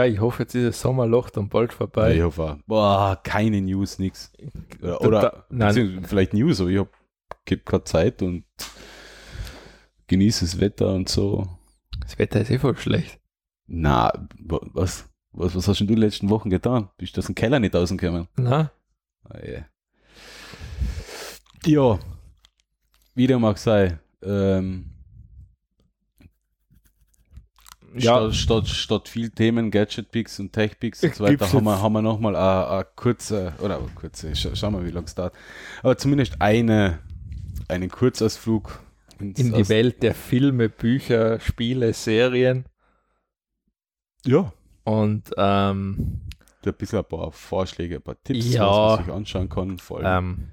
Ja, ich hoffe, jetzt ist das Sommerloch dann bald vorbei. Ich hoffe auch. Boah, keine News, nix. Oder, oder nein. vielleicht News, aber ich habe gerade Zeit und genieße das Wetter und so. Das Wetter ist eh voll schlecht. Na, wa- was, was, was hast du die letzten Wochen getan? Bist du aus dem Keller nicht rausgekommen? Na? Ah, ja. ja, wie dem auch sei, ähm, Ja, statt, statt, statt viel Themen, Gadget-Picks und Tech-Picks und so weiter, haben wir, haben wir nochmal eine kurze, oder eine kurze, scha schauen wir, wie lange es dauert, aber zumindest eine, einen Kurzausflug ins, in die Welt der Filme, Bücher, Spiele, Serien Ja, und ähm, ein bisschen ein paar Vorschläge, ein paar Tipps, Ja. was man sich anschauen kann. Vor allem. ähm,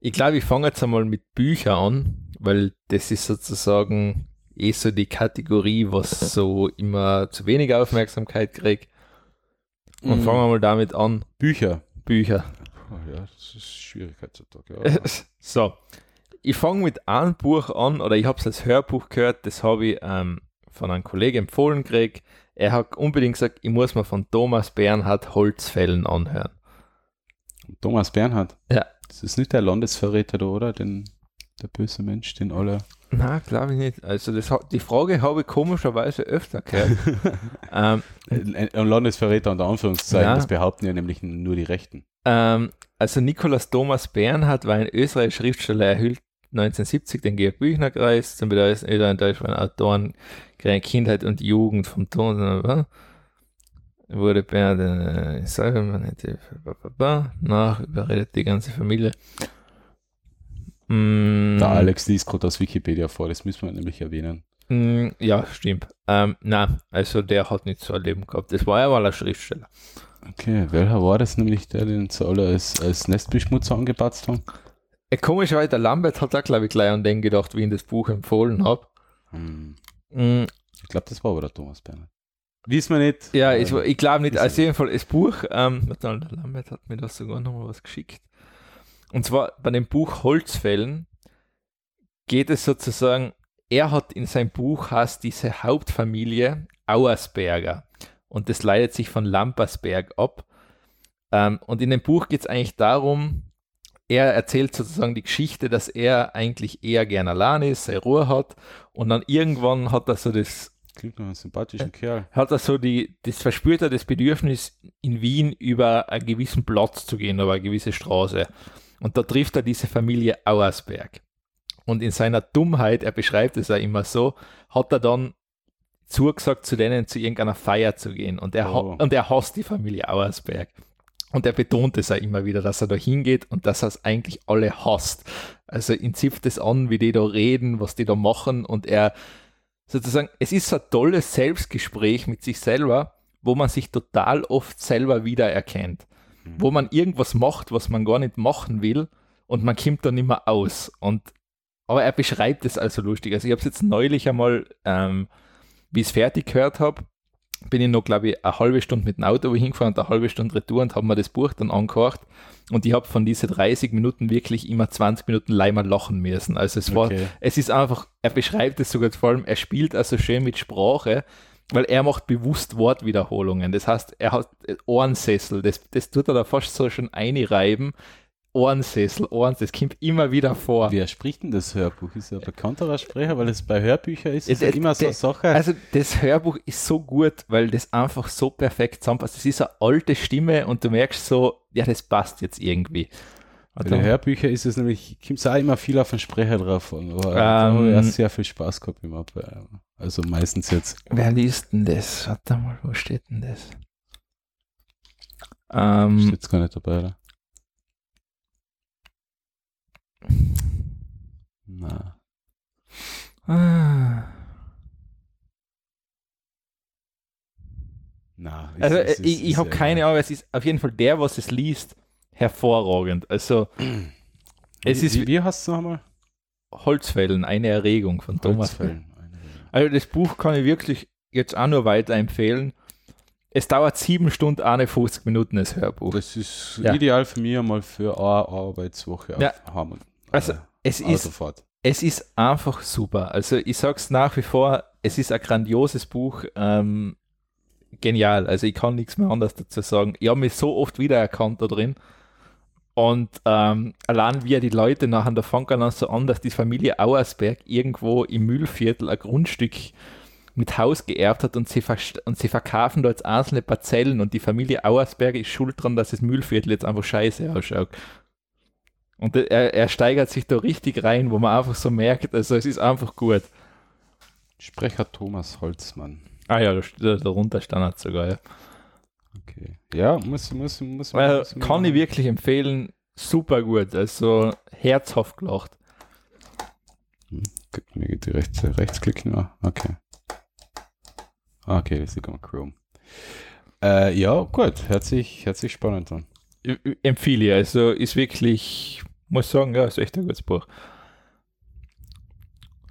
ich glaube, ich fange jetzt einmal mit Büchern an, weil das ist sozusagen eh so die Kategorie, was so immer zu wenig Aufmerksamkeit kriegt. Und Mhm. fangen wir mal damit an, Bücher. Bücher. Oh, ja, das ist schwierig heutzutage. Ja. so, ich fange mit einem Buch an, oder ich habe es als Hörbuch gehört, das habe ich ähm, von einem Kollegen empfohlen gekriegt. Er hat unbedingt gesagt, ich muss mir von Thomas Bernhard Holzfällen anhören. Thomas Bernhard. Ja. Das ist nicht der Landesverräter da, oder? Den, der böse Mensch, den alle. Na, glaube ich nicht. Also das, die Frage habe ich komischerweise öfter gehört. ähm, Ein, ein Landesverräter unter Anführungszeichen, Ja. das behaupten ja nämlich nur die Rechten. ähm, also Nikolaus Thomas Bernhard war ein österreichischer Schriftsteller, er erhielt 1970 den Georg Büchner Preis zum bedeutendsten österreichischen Autoren der Kindheit und Jugend vom Ton wurde Bernhard äh, selber nicht nach überredet die ganze Familie. Mm, Der Alex liest gerade aus Wikipedia vor, das müssen wir nämlich erwähnen. Mm, Ja, stimmt. Ähm, na, also der hat nicht so ein Leben gehabt. Das war ja mal ein Schriftsteller. Okay, welcher war das nämlich, der den zu alle als, als Nestbeschmutzer angepatzt haben? Äh, Komischerweise, der Lambert hat da, glaube ich, gleich an den gedacht, wie ich ihm das Buch empfohlen habe. Hm. Mm, Ich glaube, das war aber der Thomas Bernhard. Wissen wir nicht. Ja, ich, ich glaube nicht. Also ja- jeden Fall das Buch, ähm, der Lambert hat mir das sogar nochmal was geschickt. Und zwar bei dem Buch Holzfällen geht es sozusagen, er hat in seinem Buch hast diese Hauptfamilie Auersberger und das leitet sich von Lampersberg ab. Ähm, und in dem Buch geht es eigentlich darum, er erzählt sozusagen die Geschichte, dass er eigentlich eher gern allein ist, seine Ruhe hat und dann irgendwann hat er so das Klingt nach einem sympathischen Kerl. hat er so die, das verspürt er das Bedürfnis, in Wien über einen gewissen Platz zu gehen, über eine gewisse Straße. Und da trifft er diese Familie Auersberg. Und in seiner Dummheit, er beschreibt es ja immer so, hat er dann zugesagt, zu denen zu irgendeiner Feier zu gehen. Und er, Oh. und er hasst die Familie Auersberg. Und er betont es ja immer wieder, dass er da hingeht und dass er es eigentlich alle hasst. Also ihn zipft es an, wie die da reden, was die da machen und er sozusagen, es ist so ein tolles Selbstgespräch mit sich selber, wo man sich total oft selber wiedererkennt. Mhm. Wo man irgendwas macht, was man gar nicht machen will und man kommt dann immer aus. Und, aber er beschreibt es also lustig. Also ich habe es jetzt neulich einmal, ähm, wie ich es fertig gehört habe, bin ich noch, glaube ich, eine halbe Stunde mit dem Auto hingefahren und eine halbe Stunde retour und habe mir das Buch dann angehört. Und ich habe von diesen 30 Minuten wirklich immer 20 Minuten leimer lachen müssen. Also es war, Okay. es ist einfach, er beschreibt es sogar vor allem, er spielt also schön mit Sprache, weil er macht bewusst Wortwiederholungen. Das heißt, er hat Ohrensessel, das, das tut er da fast so schon einreiben. Ohrensessel, Ohrensessel, das kommt immer wieder vor. Wer spricht denn das Hörbuch? Ist er ein bekannterer Sprecher, weil es bei Hörbüchern ist, ist Es- ja immer so eine Sache. Also das Hörbuch ist so gut, weil das einfach so perfekt zusammenpasst. Das ist eine alte Stimme und du merkst so, ja, das passt jetzt irgendwie. Bei den Hörbüchern ist es nämlich, kommt auch immer viel auf den Sprecher drauf an. Aber Ähm, da habe sehr viel Spaß gehabt immer. bei- Also meistens jetzt. Wer liest denn das? Warte mal, wo steht denn das? Ähm, Steht jetzt gar nicht dabei, oder? Na. ah. Na, Also ist- äh, ich, ich habe keine Ahnung, es ist auf jeden Fall der, was es liest, hervorragend. Also es wie, ist wie, wie hast du nochmal? Holzfällen, eine Erregung von Thomas. Holzfällen. Also das Buch kann ich wirklich jetzt auch nur weiterempfehlen. Es dauert sieben Stunden, 51 Minuten das Hörbuch. Das ist Ja. ideal für mich einmal für eine Arbeitswoche Ja. Haben. Also, äh, Es ist, Autofahrt. es ist einfach super. Also ich sag's nach wie vor, es ist ein grandioses Buch. Ähm, genial. Also ich kann nichts mehr anderes dazu sagen. Ich habe mich so oft wiedererkannt da drin. Und ähm, allein wie die Leute nachher, da fangen an so an, dass die Familie Auersberg irgendwo im Mühlviertel ein Grundstück mit Haus geerbt hat und sie, und sie verkaufen da jetzt einzelne Parzellen und die Familie Auersberg ist schuld dran, dass das Mühlviertel jetzt einfach scheiße ausschaut. Und er, er steigert sich da richtig rein, wo man einfach so merkt, also es ist einfach gut. Sprecher Thomas Holzmann. Ah ja, darunter stand sogar, ja. Okay. Ja, muss, muss, muss, Weil, muss Kann ich wirklich empfehlen, super gut, also herzhaft gelacht. Hm, mir geht die rechts, Rechtsklick nur. Okay. Ah, okay, das ist Chrome. Äh, ja, gut, hört sich, hört sich spannend an. Empfehle ich, also ist wirklich, muss sagen, ja, ist echt ein gutes Buch.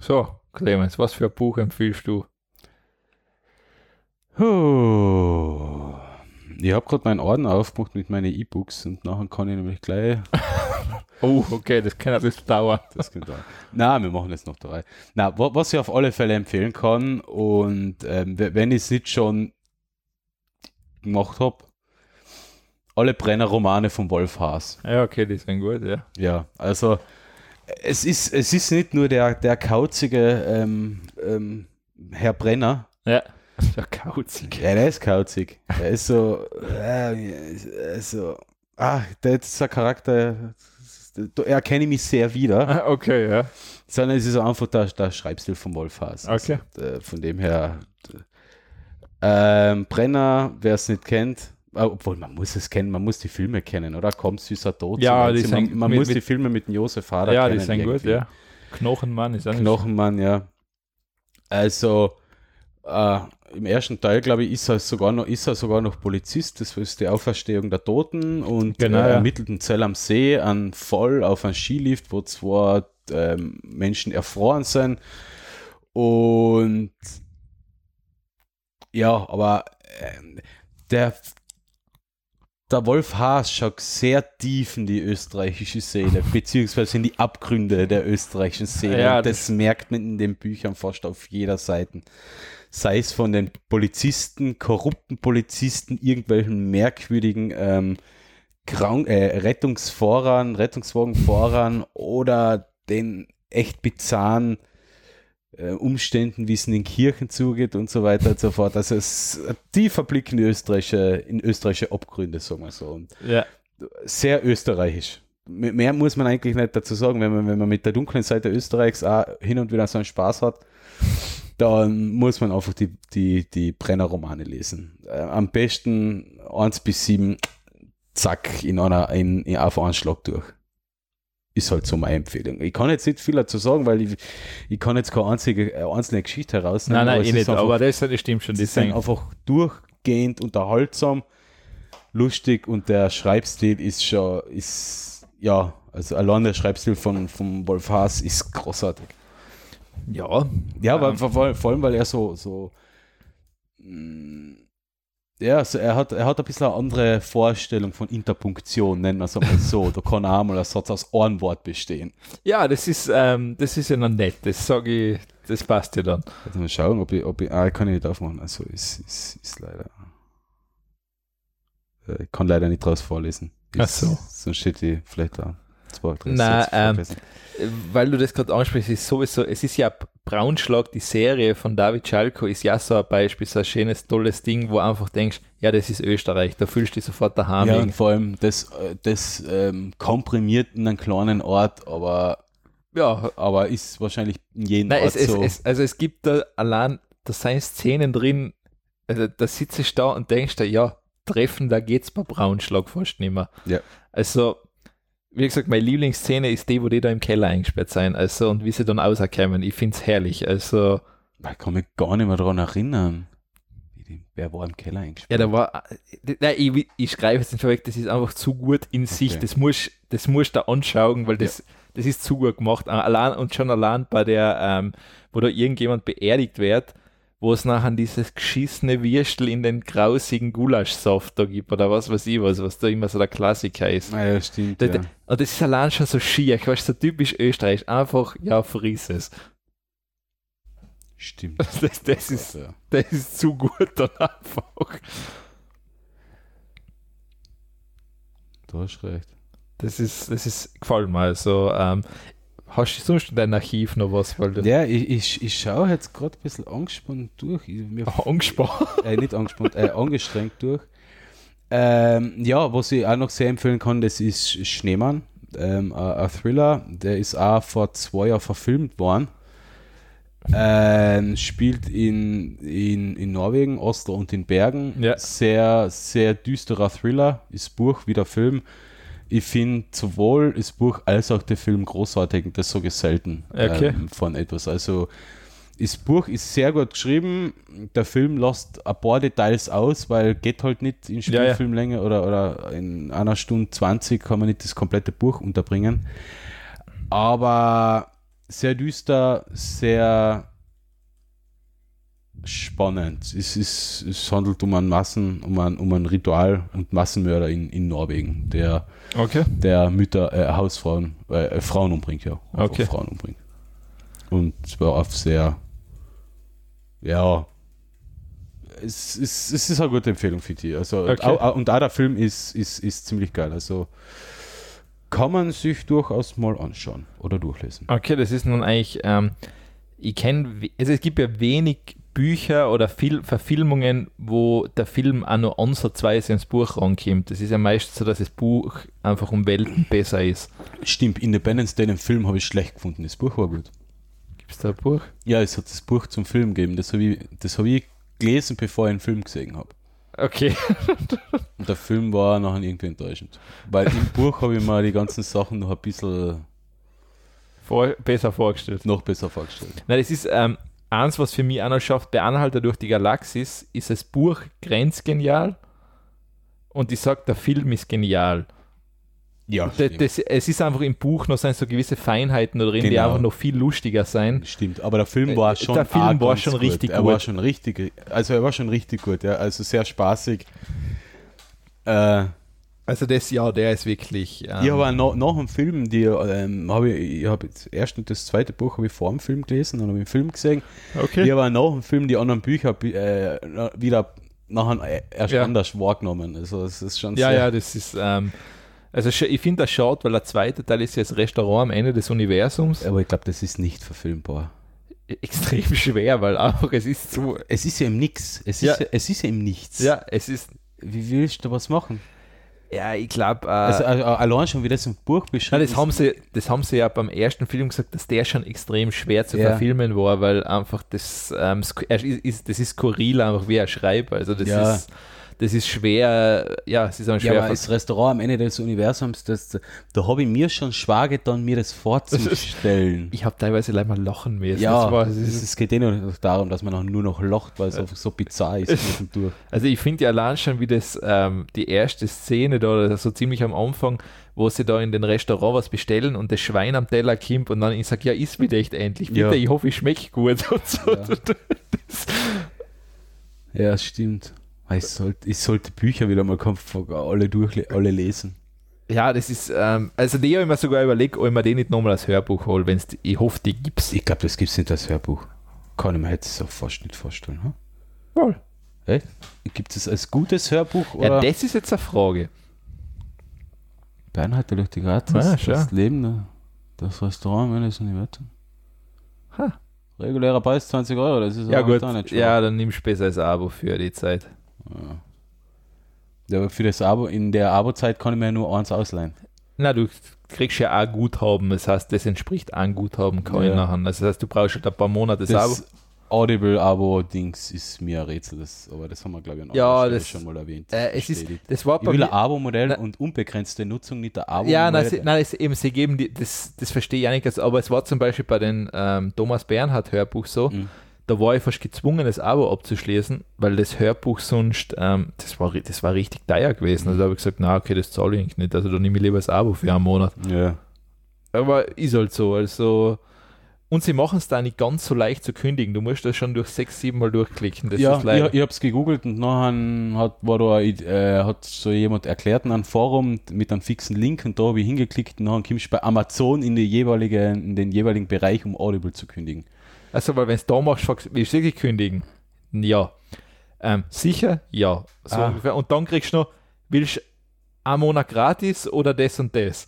So, Clemens, was für ein Buch empfiehlst du? Oh. Ich habe gerade meinen Orden aufgemacht mit meinen E-Books und nachher kann ich nämlich gleich. oh, okay, das kann das dauern. Das kann dauern. Na, wir machen jetzt noch drei. Na, was ich auf alle Fälle empfehlen kann und ähm, wenn ich es nicht schon gemacht habe, alle Brenner-Romane von Wolf Haas. Ja, okay, die sind gut, ja. Ja, also es ist, es ist nicht nur der, der kauzige ähm, ähm, Herr Brenner. Ja der kauzig. Ja, der ist kauzig. Der ist so, äh, so, ah, der ist ein Charakter, da erkenne ich mich sehr wieder. Ah, okay, ja. Sondern es ist einfach der, der Schreibstil von Wolfhaus. Okay. Also, von dem her, ähm, Brenner, wer es nicht kennt, ah, obwohl man muss es kennen, man muss die Filme kennen, oder? Komm, süßer Tod. Ja, die man, man mit, muss die Filme mit Josef Hader ja, kennen. Ja, die sind irgendwie. gut, ja. Knochenmann ist auch Knochenmann, ja. Also, äh, im ersten Teil, glaube ich, ist er sogar noch, ist er sogar noch Polizist. Das ist die Auferstehung der Toten und genau, äh, ermittelt in Zell am See an Voll auf einem Skilift, wo zwei ähm, Menschen erfroren sind. Und ja, aber äh, der, der Wolf Haas schaut sehr tief in die österreichische Seele, beziehungsweise in die Abgründe der österreichischen Seele. Ja, das, das merkt man in den Büchern fast auf jeder Seite sei es von den Polizisten, korrupten Polizisten, irgendwelchen merkwürdigen ähm, Krank äh, Rettungsfahrern, Rettungswagenfahrern oder den echt bizarren Umständen, wie es in den Kirchen zugeht und so weiter und so fort. Also es tiefer Blick in österreichische, in österreichische Abgründe, sagen wir so. Und ja. Sehr österreichisch. Mehr muss man eigentlich nicht dazu sagen, wenn man, wenn man mit der dunklen Seite Österreichs auch hin und wieder so einen Spaß hat dann muss man einfach die, die, die Brenner-Romane lesen. Äh, am besten 1 bis 7, zack, in einer, in, in, auf einen Schlag durch. Ist halt so meine Empfehlung. Ich kann jetzt nicht viel dazu sagen, weil ich, ich kann jetzt keine einzige, äh, einzelne Geschichte herausnehmen. Nein, nein, eh nicht, einfach, aber das, das stimmt schon. Die sind einfach durchgehend unterhaltsam, lustig und der Schreibstil ist schon, ist, ja, also allein der Schreibstil von, von Wolf Haas ist großartig. Ja. Ja, aber ähm, vor, vor, allem, weil er so, so mm, ja, also er hat, er hat ein bisschen eine andere Vorstellung von Interpunktion, nennen wir es mal so. da kann auch mal ein Satz aus einem Wort bestehen. Ja, das ist, ähm, das ist ja noch nett, das sage ich, das passt ja dann. Also mal schauen, ob ich, ob ich, ah, kann ich nicht aufmachen, also ist, ist, ist leider, äh, ich kann leider nicht draus vorlesen. Ist, Ach so. Sonst steht die vielleicht da. Zwei, drei, Nein, ähm, weil du das gerade ansprichst, ist sowieso, es ist ja Braunschlag, die Serie von David Schalko ist ja so ein Beispiel, so ein schönes, tolles Ding, wo einfach denkst, ja, das ist Österreich, da fühlst du dich sofort daheim. Ja, vor allem das, das ähm, komprimiert in einem kleinen Ort, aber ja, aber ist wahrscheinlich in jedem Nein, Ort es, so. Es, also es gibt da allein, da sind Szenen drin, also da sitze ich da und denkst da, ja, treffen, da geht's bei Braunschlag fast nicht mehr. Ja. Also wie gesagt, meine Lieblingsszene ist die, wo die da im Keller eingesperrt sein, also und wie sie dann rauskommen. Ich finde es herrlich. Also. Ich kann mich gar nicht mehr daran erinnern. Wer war im Keller eingesperrt? Ja, da war. Nein, ich, ich schreibe es nicht vorweg, das ist einfach zu gut in okay. sich. Das muss das musst du anschauen, weil das, ja. das ist zu gut gemacht. Allein und schon allein bei der, ähm, wo da irgendjemand beerdigt wird, wo es nachher dieses geschissene Würstel in den grausigen Gulaschsaft da gibt oder was weiß ich was, was da immer so der Klassiker ist. Ah, ja, stimmt. Da, ja. Und das ist allein schon so schier, weißt so typisch österreichisch, einfach, ja, friss es. Stimmt. Das, das, ist, das ist zu gut dann einfach. Du hast recht. Das ist, das ist gefallen mir. Also, ähm, hast du sonst in deinem Archiv noch was? Weil ja, ich, ich, ich schaue jetzt gerade ein bisschen angespannt durch. Ich, mir angespannt? Äh, nicht angespannt, äh, angestrengt durch. Ähm, ja, was ich auch noch sehr empfehlen kann, das ist Schneemann, ähm, ein Thriller. Der ist auch vor zwei Jahren verfilmt worden. Ähm, spielt in, in, in Norwegen, Oster und in Bergen. Ja. Sehr, sehr düsterer Thriller. Ist Buch wie der Film. Ich finde sowohl das Buch als auch der Film großartig. Das so selten okay. ähm, von etwas. Also das Buch ist sehr gut geschrieben. Der Film lässt ein paar Details aus, weil geht halt nicht in Spielfilmlänge ja, ja. oder, oder in einer Stunde 20 kann man nicht das komplette Buch unterbringen. Aber sehr düster, sehr spannend. Es, ist, es handelt um ein Massen, um ein, um ein Ritual und Massenmörder in, in Norwegen, der, okay. der Mütter, äh, Hausfrauen, äh, Frauen umbringt, ja. Okay. Frauen umbringt. Und es war auf sehr, ja, es, es, es ist eine gute Empfehlung für die. Also, okay. auch, und auch der Film ist, ist, ist ziemlich geil. Also kann man sich durchaus mal anschauen oder durchlesen. Okay, das ist nun eigentlich, ähm, ich kenne, also es gibt ja wenig Bücher oder Fil Verfilmungen, wo der Film auch nur ansatzweise ins Buch rankommt. Das ist ja meistens so, dass das Buch einfach um Welten besser ist. Stimmt, Independence Day, den Film habe ich schlecht gefunden. Das Buch war gut. Gibt es da ein Buch? Ja, es hat das Buch zum Film gegeben. Das habe ich, hab ich gelesen, bevor ich einen Film gesehen habe. Okay. Und der Film war nachher irgendwie enttäuschend. Weil im Buch habe ich mir die ganzen Sachen noch ein bisschen Vor, besser vorgestellt. Noch besser vorgestellt. Nein, das ist ähm, eins, was für mich noch schafft, bei Anhalter durch die Galaxis, ist das Buch grenzgenial und ich sage, der Film ist genial. Ja, das, das, es ist einfach im Buch noch so gewisse Feinheiten drin, genau. die einfach noch viel lustiger sein. Stimmt, aber der Film war schon, der Film war schon richtig gut. Er war schon richtig, also er war schon richtig gut, ja, also sehr spaßig. Äh, also das ja, der ist wirklich. Ähm, ich habe nach, nach dem Film, die ähm, habe ich, ich habe das erste und das zweite Buch habe ich vor dem Film gelesen und habe den Film gesehen. Okay. Ich habe nach dem Film die anderen Bücher äh, wieder nachher erst ja. anders wahrgenommen. Also das ist schon Ja, ja, das ist. Ähm, also ich finde das schade, weil der zweite Teil ist ja das Restaurant am Ende des Universums. Aber ich glaube, das ist nicht verfilmbar. Extrem schwer, weil einfach es ist so. Es ist ja im Nix. Es ist ja, ja es ist ja im Nichts. Ja, es ist. Wie willst du was machen? Ja, ich glaube. Äh, also, also, allein schon, wie das im Buch beschrieben das haben sie, Das haben sie ja beim ersten Film gesagt, dass der schon extrem schwer zu ja. verfilmen war, weil einfach das, ähm, ist, das ist skurril, einfach wie er schreibt. Also, das ja. ist das ist schwer, ja, es ist ein schwer. Ja, das Restaurant am Ende des Universums, das, da habe ich mir schon schwer getan, mir das vorzustellen. ich habe teilweise leider mal lachen müssen. Ja, es geht eh nur darum, dass man nur noch lacht, weil es einfach so bizarr ist. also ich finde ja allein schon, wie das, ähm, die erste Szene da, so ziemlich am Anfang, wo sie da in den Restaurant was bestellen und das Schwein am Teller kommt und dann ich sage, ja, ist wieder echt endlich, bitte, ja. ich hoffe, ich schmecke gut und so. Ja, ja stimmt. Ich sollte, ich sollte Bücher wieder mal alle durch, alle lesen. Ja, das ist, ähm, also die habe ich mir sogar überlegt, ob ich mir den nicht nochmal als Hörbuch hole, wenn es, ich hoffe, die gibt es. Ich glaube, das gibt es nicht als Hörbuch. Kann ich mir jetzt so fast nicht vorstellen. Hm? Wohl. Gibt es als gutes Hörbuch? Oder? Ja, das ist jetzt eine Frage. Bernhard durch die Gratis, ah, das Leben, das Restaurant meines Universums. Ha. Regulärer Preis 20 Euro, das ist ja gut. Ja, dann nimmst du besser als Abo für die Zeit. Ja. aber für das Abo, in der Abo-Zeit kann ich mir nur eins ausleihen. Na, du kriegst ja auch Guthaben, das heißt, das entspricht einem Guthaben kann ja. nachher. Das heißt, du brauchst halt ein paar Monate das Abo. Audible-Abo-Dings ist mir ein Rätsel, das, aber das haben wir, glaube ich, noch ja, das, schon mal erwähnt. Äh, es ist, das war ich will ein Abo-Modell und unbegrenzte Nutzung, nicht ein Abo-Modell. Ja, nein, sie, nein es, eben, sie geben die, das, das verstehe ich auch nicht, aber es war zum Beispiel bei den ähm, Thomas Bernhard-Hörbuch so, mhm da war ich fast gezwungen, das Abo abzuschließen, weil das Hörbuch sonst, ähm, das, war, das war richtig teuer gewesen. Also da habe ich gesagt, na okay, das zahle ich nicht. Also da nehme ich lieber das Abo für einen Monat. Ja. Aber ist halt so. Also, und sie machen es da nicht ganz so leicht zu kündigen. Du musst das schon durch sechs, sieben Mal durchklicken. Das ja, ich, ich habe es gegoogelt und nachher hat, war da, äh, hat so jemand erklärt in einem Forum mit einem fixen Link und da habe ich hingeklickt und dann kommst du bei Amazon in, die jeweilige, in den jeweiligen Bereich, um Audible zu kündigen. Also, weil wenn es da machst, fragst du, willst du wirklich kündigen? Ja. Ähm, sicher? Ja. So Ah. ungefähr. Und dann kriegst du noch, willst du einen Monat gratis oder das und das?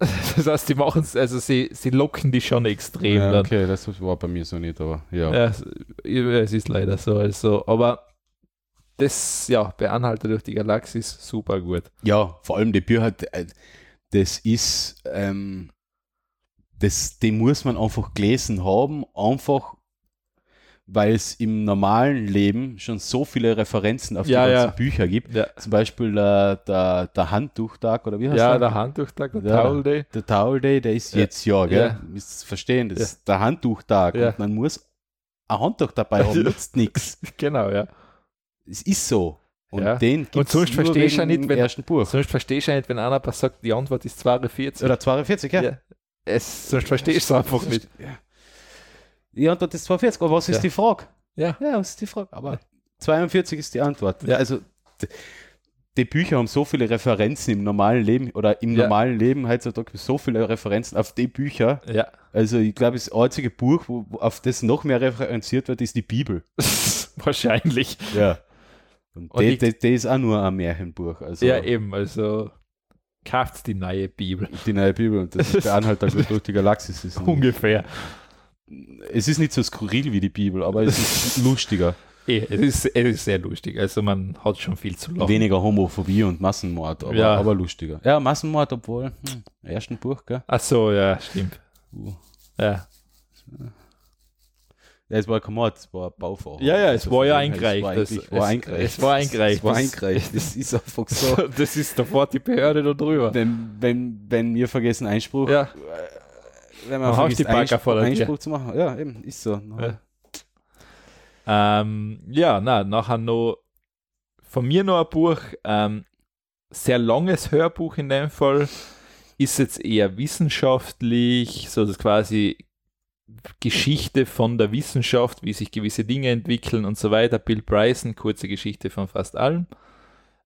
Das heißt, die machen es, also sie, sie locken die schon extrem. Ja, dann. okay, das war bei mir so nicht, aber ja. Ja, es, ist leider so. Also, aber das, ja, bei Anhalter durch die Galaxis super gut. Ja, vor allem die Bücher, äh, das ist, ähm, das, die muss man einfach gelesen haben, einfach weil es im normalen Leben schon so viele Referenzen auf Ja, die ganzen ja. Bücher gibt. Ja, Zum Beispiel der, der, der Handtuchtag oder wie heißt ja der? der Handtuchtag, der Ja. Towel Day. Der Towel Day, der ist Ja. jetzt ja, gell? Ja. Müsst verstehen, das ist der Handtuchtag Ja. und man muss ein Handtuch dabei haben, nutzt nichts. Genau, ja. Es ist so. Und Ja. den Und gibt's sonst nur versteh ich ja nicht, dem wenn- ersten Buch. Sonst verstehst du ja nicht, wenn einer sagt, die Antwort ist 42. Oder 42, ja. Ja. Es, sonst verstehst du es einfach nicht. Ja. Die Antwort ist 42, aber was ist Ja. die Frage? Ja. Ja, was ist die Frage? Aber 42 ist die Antwort. Ja. Also die Bücher haben so viele Referenzen im normalen Leben oder im Ja. normalen Leben heutzutage so viele Referenzen auf die Bücher. Ja. Also ich glaube, das einzige Buch, wo, auf das noch mehr referenziert wird, ist die Bibel. Wahrscheinlich. Ja. Und, Und die, ich- die, die ist auch nur ein Märchenbuch. Also Ja, eben. Also, kauft die neue Bibel. die neue Bibel und das ist der Anhalter durch die Galaxis. Ist Ungefähr. Es ist nicht so skurril wie die Bibel, aber es ist lustiger. Eh, es, ist, es ist sehr lustig. Also, man hat schon viel zu lachen. Weniger Homophobie und Massenmord, aber, Ja. aber lustiger. Ja, Massenmord, obwohl, hm, ersten Buch, gell? Ach so, ja, stimmt. Uh. Ja. Ja, es war kein Mord, es war ein Bauvorhaben. Ja, ja, es Also war ja eingereicht. Es war, Das- war es- eingereicht. es war eingereicht. Es war Das- eingereicht. Das ist einfach so. Das ist sofort die Behörde da drüber. wenn, wenn, wenn wir vergessen Einspruch, Ja. Wenn man hast vergisst die Bagger Einspruch, vor Tür. Einspruch zu machen, ja, eben, ist so. Ja. Ähm, ja, na, nachher noch von mir noch ein Buch, ähm, sehr langes Hörbuch in dem Fall, ist jetzt eher wissenschaftlich, so das quasi Geschichte von der Wissenschaft, wie sich gewisse Dinge entwickeln und so weiter. Bill Bryson, kurze Geschichte von fast allem.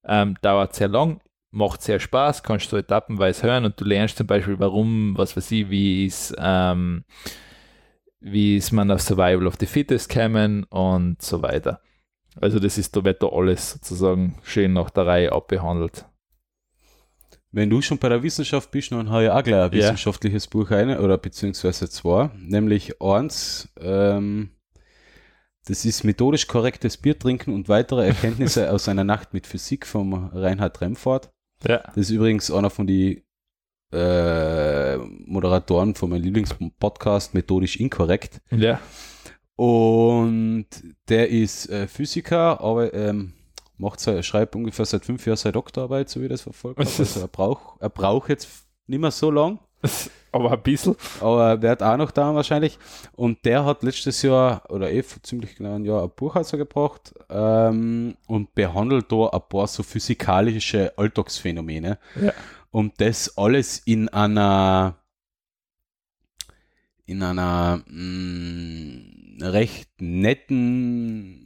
Ähm, dauert sehr lang, macht sehr Spaß, kannst du etappenweise hören und du lernst zum Beispiel, warum, was weiß ich, wie ist, ähm, wie ist man auf Survival of the Fittest kämen und so weiter. Also das ist, da wird da alles sozusagen schön nach der Reihe abbehandelt. Wenn du schon bei der Wissenschaft bist, dann habe ich auch gleich ein Ja. wissenschaftliches Buch eine, oder beziehungsweise zwei, nämlich eins, ähm, das ist methodisch korrektes Bier trinken und weitere Erkenntnisse aus einer Nacht mit Physik vom Reinhard Remford. Ja. Das ist übrigens einer von den äh, Moderatoren von meinem Lieblingspodcast Methodisch Inkorrekt. Ja. Und der ist äh, Physiker, aber ähm, macht sein, schreibt ungefähr seit fünf Jahren seine Doktorarbeit, so wie ich das verfolgt habe. Also er braucht er braucht jetzt nicht mehr so lang, Aber ein bisschen. aber er wird auch noch da wahrscheinlich. Und der hat letztes Jahr, oder eh vor ziemlich genau ein Jahr, ein Buch rausgebracht ähm, und behandelt da ein paar so physikalische Alltagsphänomene. Ja. Und das alles in einer in einer mh, recht netten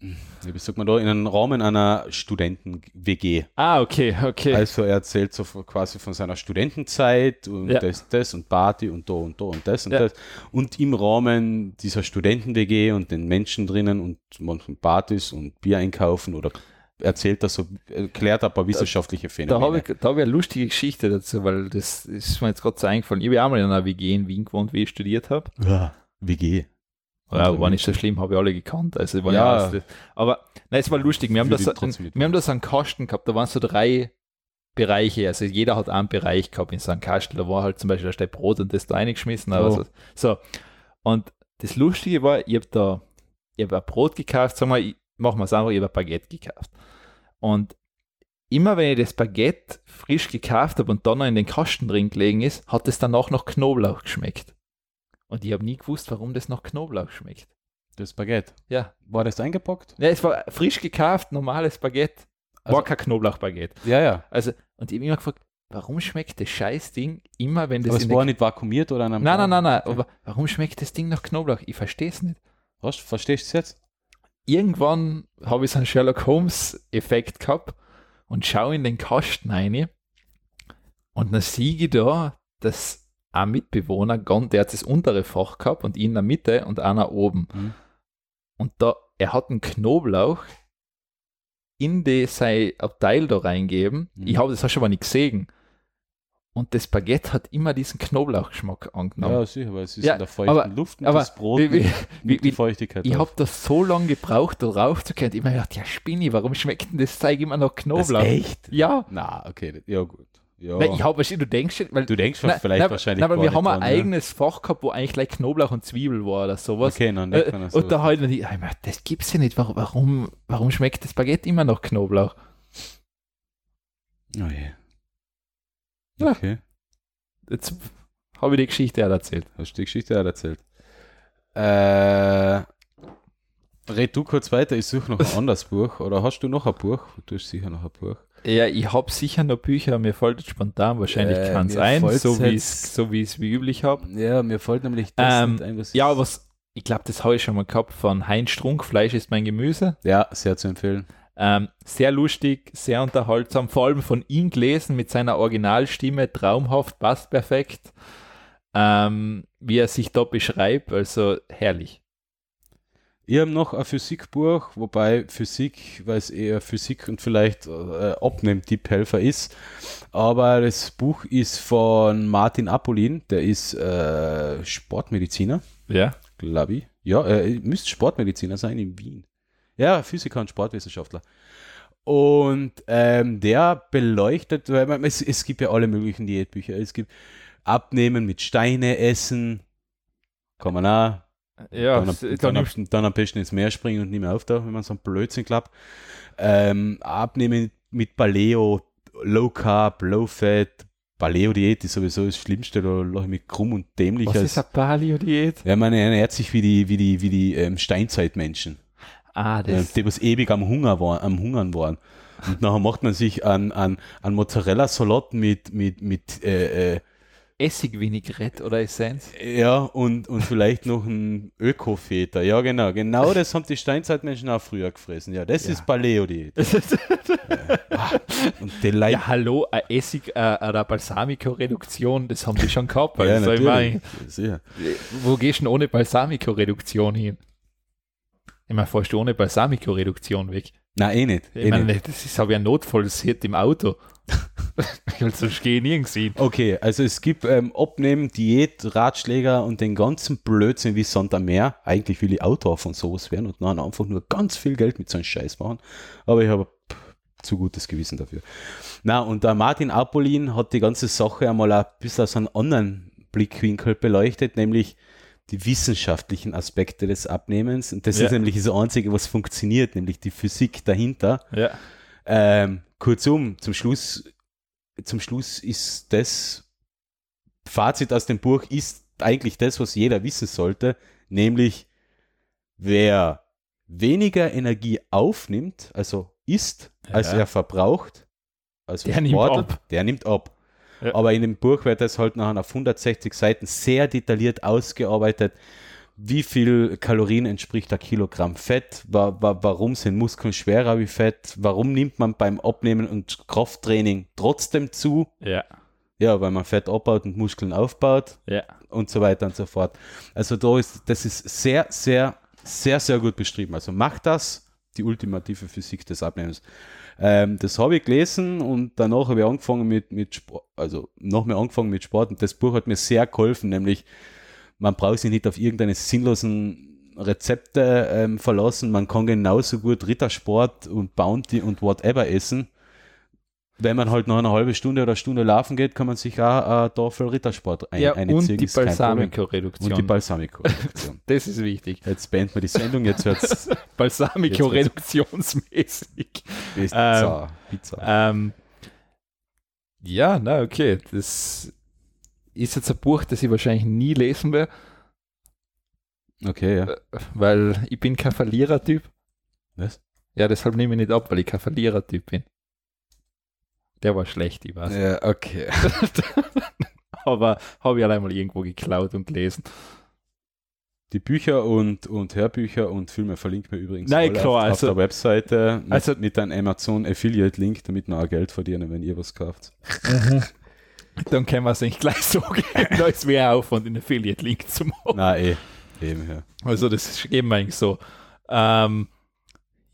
wie sagt man da, in einem Rahmen einer Studenten-WG. Ah, okay, okay. Also er erzählt so quasi von seiner Studentenzeit und Ja. das, das und Party und da und da und das und Ja. das. Und im Rahmen dieser Studenten-WG und den Menschen drinnen und manchen Partys und Bier einkaufen oder erzählt er so, erklärt ein paar wissenschaftliche da Phänomene. habe ich, da ich eine lustige Geschichte dazu, weil das ist mir jetzt gerade so eingefallen. Ich habe auch mal in einer WG in Wien gewohnt, wie ich studiert habe. ja, WG. Ja, war nicht so schlimm, habe ich alle gekannt. Also war Ja. aber nein, es war lustig. Wir haben, das, mitmachen. wir haben da so einen Kasten gehabt, da waren so drei Bereiche. Also jeder hat einen Bereich gehabt in einem Kasten. Da war halt zum Beispiel da steht Brot und das da reingeschmissen. Aber Oh. so, so. Und das Lustige war, ich habe da ich hab ein Brot gekauft, sagen wir, ich, machen wir es einfach, ich habe ein Baguette gekauft. Und immer wenn ich das Baguette frisch gekauft habe und dann noch in den Kasten drin gelegen ist, hat es danach noch Knoblauch geschmeckt. Und ich habe nie gewusst, warum das nach Knoblauch schmeckt. Das Baguette. Ja. War das eingepackt? Ja, es war frisch gekauft, normales Baguette. War Also- kein Knoblauchbaguette. Ja, ja. Also, und ich habe immer gefragt, warum schmeckt das Scheißding immer, wenn das Aber es war nicht vakuumiert oder an einem Nein, nein, nein, nein. Aber warum schmeckt das Ding nach Knoblauch? Ich verstehe es nicht. Was? Verstehst du es jetzt? Irgendwann habe ich so einen Sherlock Holmes-Effekt gehabt und schaue in den Kasten rein und dann sehe ich da, dass ein Mitbewohner, der hat das untere Fach gehabt und ihn in der Mitte und einer oben. Mhm. Und da, er hat einen Knoblauch in die, sein Abteil da reingeben. Mhm. Ich habe das auch schon mal nicht gesehen. Und das Baguette hat immer diesen Knoblauchgeschmack angenommen. Ja, sicher, weil es ist ja, in der feuchten aber, Luft und aber das Brot wie, wie, wie, die Feuchtigkeit. Ich habe das so lange gebraucht, da rauf zu können. Ich habe mir gedacht, ja, Spinni, warum schmeckt denn das Zeug immer noch Knoblauch? Das echt? Ja. Na, okay, ja gut. Ja. Nein, ich habe du denkst, weil du denkst na, vielleicht na, wahrscheinlich. Na, aber wir haben ein eigenes Fach gehabt, wo eigentlich gleich Knoblauch und Zwiebel war oder sowas. Okay, dann äh, man das Und da halt, ich, das gibt's ja nicht. Warum, warum schmeckt das Baguette immer noch Knoblauch? Oh je. Okay. Ja. Jetzt habe ich die Geschichte auch erzählt. Hast du die Geschichte auch erzählt? Äh, red du kurz weiter, ich suche noch ein anderes Buch. Oder hast du noch ein Buch? Du hast sicher noch ein Buch. Ja, ich habe sicher noch Bücher, mir fällt spontan wahrscheinlich äh, keins ein, so wie es so wie üblich habe. Ja, mir fällt nämlich das ähm, ein, was Ja, was ich glaube, das habe ich schon mal gehabt von Heinz Strunk, Fleisch ist mein Gemüse. Ja, sehr zu empfehlen. Ähm, sehr lustig, sehr unterhaltsam, vor allem von ihm gelesen mit seiner Originalstimme, traumhaft, passt perfekt. Ähm, wie er sich da beschreibt, also herrlich. Ich habe noch ein Physikbuch, wobei Physik, weil es eher Physik und vielleicht äh, Abnehm-Tipphelfer ist. Aber das Buch ist von Martin Apollin, der ist äh, Sportmediziner. Ja. Glaube ich. Ja, er müsste Sportmediziner sein in Wien. Ja, Physiker und Sportwissenschaftler. Und ähm, der beleuchtet, weil man, es, es gibt ja alle möglichen Diätbücher. Es gibt Abnehmen mit Steine essen, kann man auch ja, dann, dann, dann, dann, am besten ins Meer springen und nicht mehr auftauchen, wenn man so ein Blödsinn klappt. Ähm, abnehmen mit Paleo, Low Carb, Low Fat, Paleo-Diät ist sowieso das Schlimmste, da lache ich mich krumm und dämlich. Was als, ist eine Paleo-Diät? Ja, man ernährt sich wie die, wie die, wie die ähm, Steinzeitmenschen. Ah, das. Die, was ewig am Hunger waren, am Hungern waren. Und nachher macht man sich an, an, an Mozzarella-Salat mit, mit, mit äh, äh, Essigvinaigrette oder Essenz. Ja, und, und vielleicht noch ein Öko-Feta. Ja, genau. Genau das haben die Steinzeitmenschen auch früher gefressen. Ja, das ja. ist Paleo-Diät. ja. Und die Leute. Ja, hallo, eine Essig, äh, eine Balsamico-Reduktion, das haben die schon gehabt. Also, ja, natürlich. Ich mein, wo gehst du denn ohne Balsamico-Reduktion hin? Ich meine, fährst du ohne Balsamico-Reduktion weg? Nein, eh nicht. Ich eh meine, nicht. das ist aber ein Notfallshit im Auto. ich will sonst gehe nirgends hin. Okay, also es gibt ähm, Abnehmen, Diät, Ratschläger und den ganzen Blödsinn wie Sand am Meer. Eigentlich will ich Autor von sowas werden und dann einfach nur ganz viel Geld mit so einem Scheiß machen. Aber ich habe zu gutes Gewissen dafür. Na, und der Martin Apollin hat die ganze Sache einmal ein bisschen aus einem anderen Blickwinkel beleuchtet, nämlich die wissenschaftlichen Aspekte des Abnehmens. Und das ja. ist nämlich das Einzige, was funktioniert, nämlich die Physik dahinter. Ja. Ähm, kurzum, zum Schluss, zum Schluss ist das Fazit aus dem Buch ist eigentlich das, was jeder wissen sollte, nämlich wer weniger Energie aufnimmt, also isst, ja. als er verbraucht, also der Sportler, nimmt ab. der nimmt ab. Ja. Aber in dem Buch wird das halt nachher auf 160 Seiten sehr detailliert ausgearbeitet. Wie viel Kalorien entspricht ein Kilogramm Fett? Wa wa warum sind Muskeln schwerer wie Fett? Warum nimmt man beim Abnehmen und Krafttraining trotzdem zu? Ja. Ja, weil man Fett abbaut und Muskeln aufbaut. Ja. Und so weiter und so fort. Also da ist, das ist sehr, sehr, sehr, sehr gut beschrieben. Also macht das die ultimative Physik des Abnehmens. Ähm, das habe ich gelesen und danach habe ich angefangen mit, mit Sport, also noch mehr angefangen mit Sport und das Buch hat mir sehr geholfen, nämlich man braucht sich nicht auf irgendeine sinnlosen Rezepte ähm, verlassen, man kann genauso gut Rittersport und Bounty und whatever essen wenn man halt noch eine halbe Stunde oder Stunde laufen geht, kann man sich auch eine Tafel Rittersport ein, ja, einziehen. Und die Balsamico-Reduktion. Und die Balsamico-Reduktion. das ist wichtig. Jetzt beenden wir die Sendung, jetzt wird es Balsamico-reduktionsmäßig. Pizza. Ähm, Pizza. Ähm, ja, na okay, das ist jetzt ein Buch, das ich wahrscheinlich nie lesen werde. Okay, ja. Äh, weil ich bin kein Verlierertyp. Was? Ja, deshalb nehme ich nicht ab, weil ich kein Verlierertyp bin. Der war schlecht, ich weiß. Ja, okay. Aber habe ich allein mal irgendwo geklaut und gelesen. Die Bücher und, und Hörbücher und Filme verlinkt mir übrigens Nein, klar, auf, also, auf der Webseite mit, also, mit einem Amazon Affiliate Link, damit wir auch Geld verdienen, wenn ihr was kauft. Dann können wir es eigentlich gleich so geben, da ist mehr Aufwand, den Affiliate-Link zu machen. Nein, eh. Eben, ja. Also das geben wir eigentlich so. Ähm,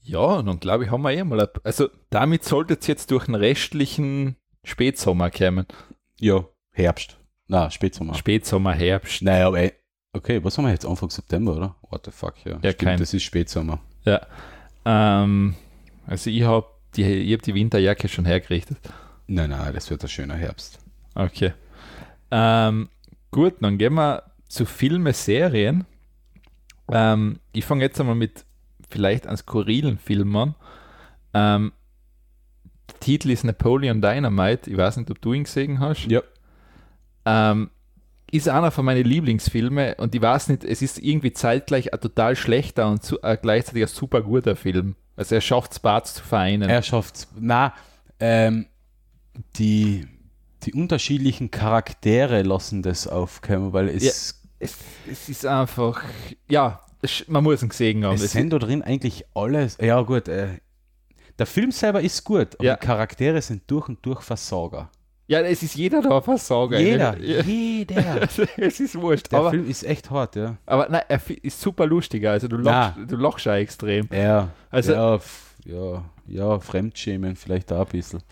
ja, und dann glaube ich, haben wir eh mal, also damit sollte es jetzt durch den restlichen Spätsommer kommen. Ja, Herbst. Na, Spätsommer. Spätsommer, Herbst. Naja, aber ey, okay, was haben wir jetzt? Anfang September, oder? What the fuck, ja. Ja, kein- das ist Spätsommer. Ja. Ähm, also ich habe die, ich hab die Winterjacke schon hergerichtet. Nein, nein, das wird ein schöner Herbst. Okay. Ähm, gut, dann gehen wir zu Filme, Serien. Ähm, ich fange jetzt einmal mit vielleicht einem skurrilen Film an. Ähm, der Titel ist Napoleon Dynamite. Ich weiß nicht, ob du ihn gesehen hast. Ja. Ähm, ist einer von meinen Lieblingsfilme und ich weiß nicht, es ist irgendwie zeitgleich ein total schlechter und zu, äh, gleichzeitig ein super guter Film. Also er schafft es, beides zu vereinen. Er schafft Na, ähm, die, die unterschiedlichen Charaktere lassen das aufkommen, weil es, es, es ist einfach, ja, es, man muss ihn gesehen haben. es Es- sind da drin eigentlich alles. Ja, gut, äh, der Film selber ist gut, aber Ja. die Charaktere sind durch und durch Versager. ja, es ist jeder da ein Versager. Jeder, Ja. jeder. es ist wurscht. Der aber, Film ist echt hart, ja. aber nein, er ist super lustiger. Also du lachst, du lachst auch extrem. Ja, Also- ja, ja, ja, Fremdschämen vielleicht auch ein bisschen.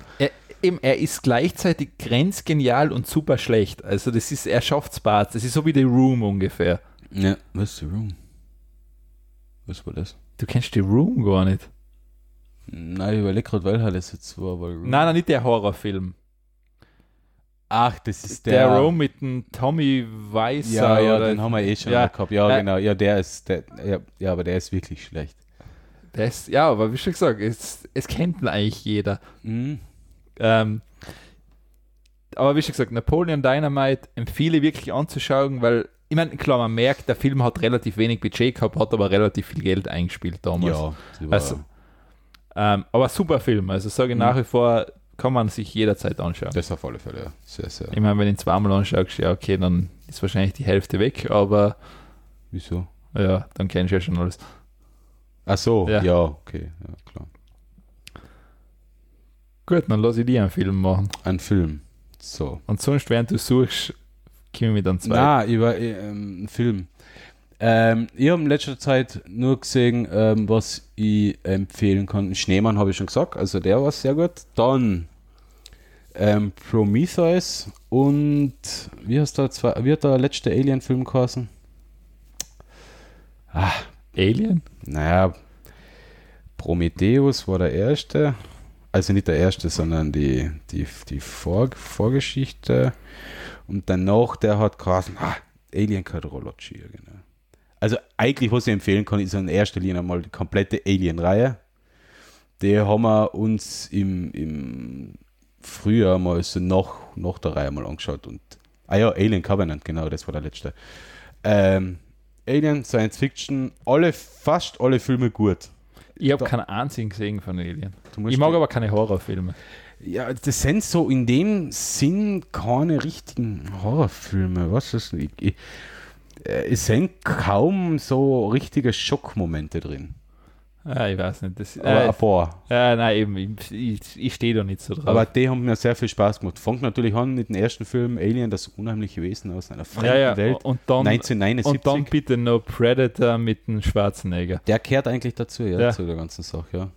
Er, eben, er ist gleichzeitig grenzgenial und super schlecht. Also das ist, er schafft es beides. Das ist so wie The Room ungefähr. Ja, was ist The Room? Was war das? Du kennst The Room gar nicht. Nein, ich überlege gerade, welcher das jetzt war. Weil Nein, nein, nicht der Horrorfilm. Ach, das ist Der, der. Room mit dem Tommy Weißer. ja, ja, den haben wir eh schon Ja, gehabt. Ja, äh, genau. Ja, der ist, der, ja, ja, aber der ist wirklich schlecht. Das, ja, aber wie schon gesagt, es, es kennt ihn eigentlich jeder. Mhm. Ähm, aber wie schon gesagt, Napoleon Dynamite empfehle ich wirklich anzuschauen, weil, ich meine, klar, man merkt, der Film hat relativ wenig Budget gehabt, hat aber relativ viel Geld eingespielt damals. Ja, Also, Ähm, aber super Film, also sage ich Mhm. nach wie vor, kann man sich jederzeit anschauen. das auf alle Fälle, ja. Sehr, sehr. Ich meine, wenn du ihn zweimal anschaust, ja, okay, dann ist wahrscheinlich die Hälfte weg, aber Wieso? ja, dann kennst du ja schon alles. Ach so, Ja. ja, okay, ja, klar. Gut, dann lass ich dir einen Film machen. Ein Film. So. Und sonst, während du suchst, ich mit einem zweiten. Na, über ähm, ein Film. Ähm, ich habe in letzter Zeit nur gesehen, ähm, was ich empfehlen kann. Schneemann habe ich schon gesagt, also der war sehr gut. Dann ähm, Prometheus und wie heißt der, zwei, wie hat der letzte Alien-Film geheißen? Ah, Alien? naja, Prometheus war der erste. Also nicht der erste, sondern die, die, die Vor Vorgeschichte. Und danach, der hat geheißen, ah, Alien Cardiology, ja, genau. Also eigentlich, was ich empfehlen kann, ist in erster Linie mal die komplette Alien-Reihe. Die haben wir uns im, im Frühjahr mal so nach, nach der Reihe mal angeschaut. Und, ah ja, Alien Covenant, genau, das war der letzte. Ähm, Alien, Science Fiction, alle, fast alle Filme gut. Ich habe keinen einzigen gesehen von Alien. Ich mag aber keine Horrorfilme. Ja, das sind so in dem Sinn keine richtigen Horrorfilme. Was ist ich, ich, äh, Es sind kaum so richtige Schockmomente drin. Ja, ich weiß nicht. Das, Aber äh, ein paar. ja, nein, eben, ich, ich, ich stehe da nicht so drauf. Aber die haben mir sehr viel Spaß gemacht. Fängt natürlich an mit dem ersten Film Alien, das unheimliche Wesen aus einer fremden ja, ja, Welt. und dann, 1979. und dann bitte noch Predator mit dem Schwarzenegger. Der kehrt eigentlich dazu, ja, Ja. zu der ganzen Sache, ja.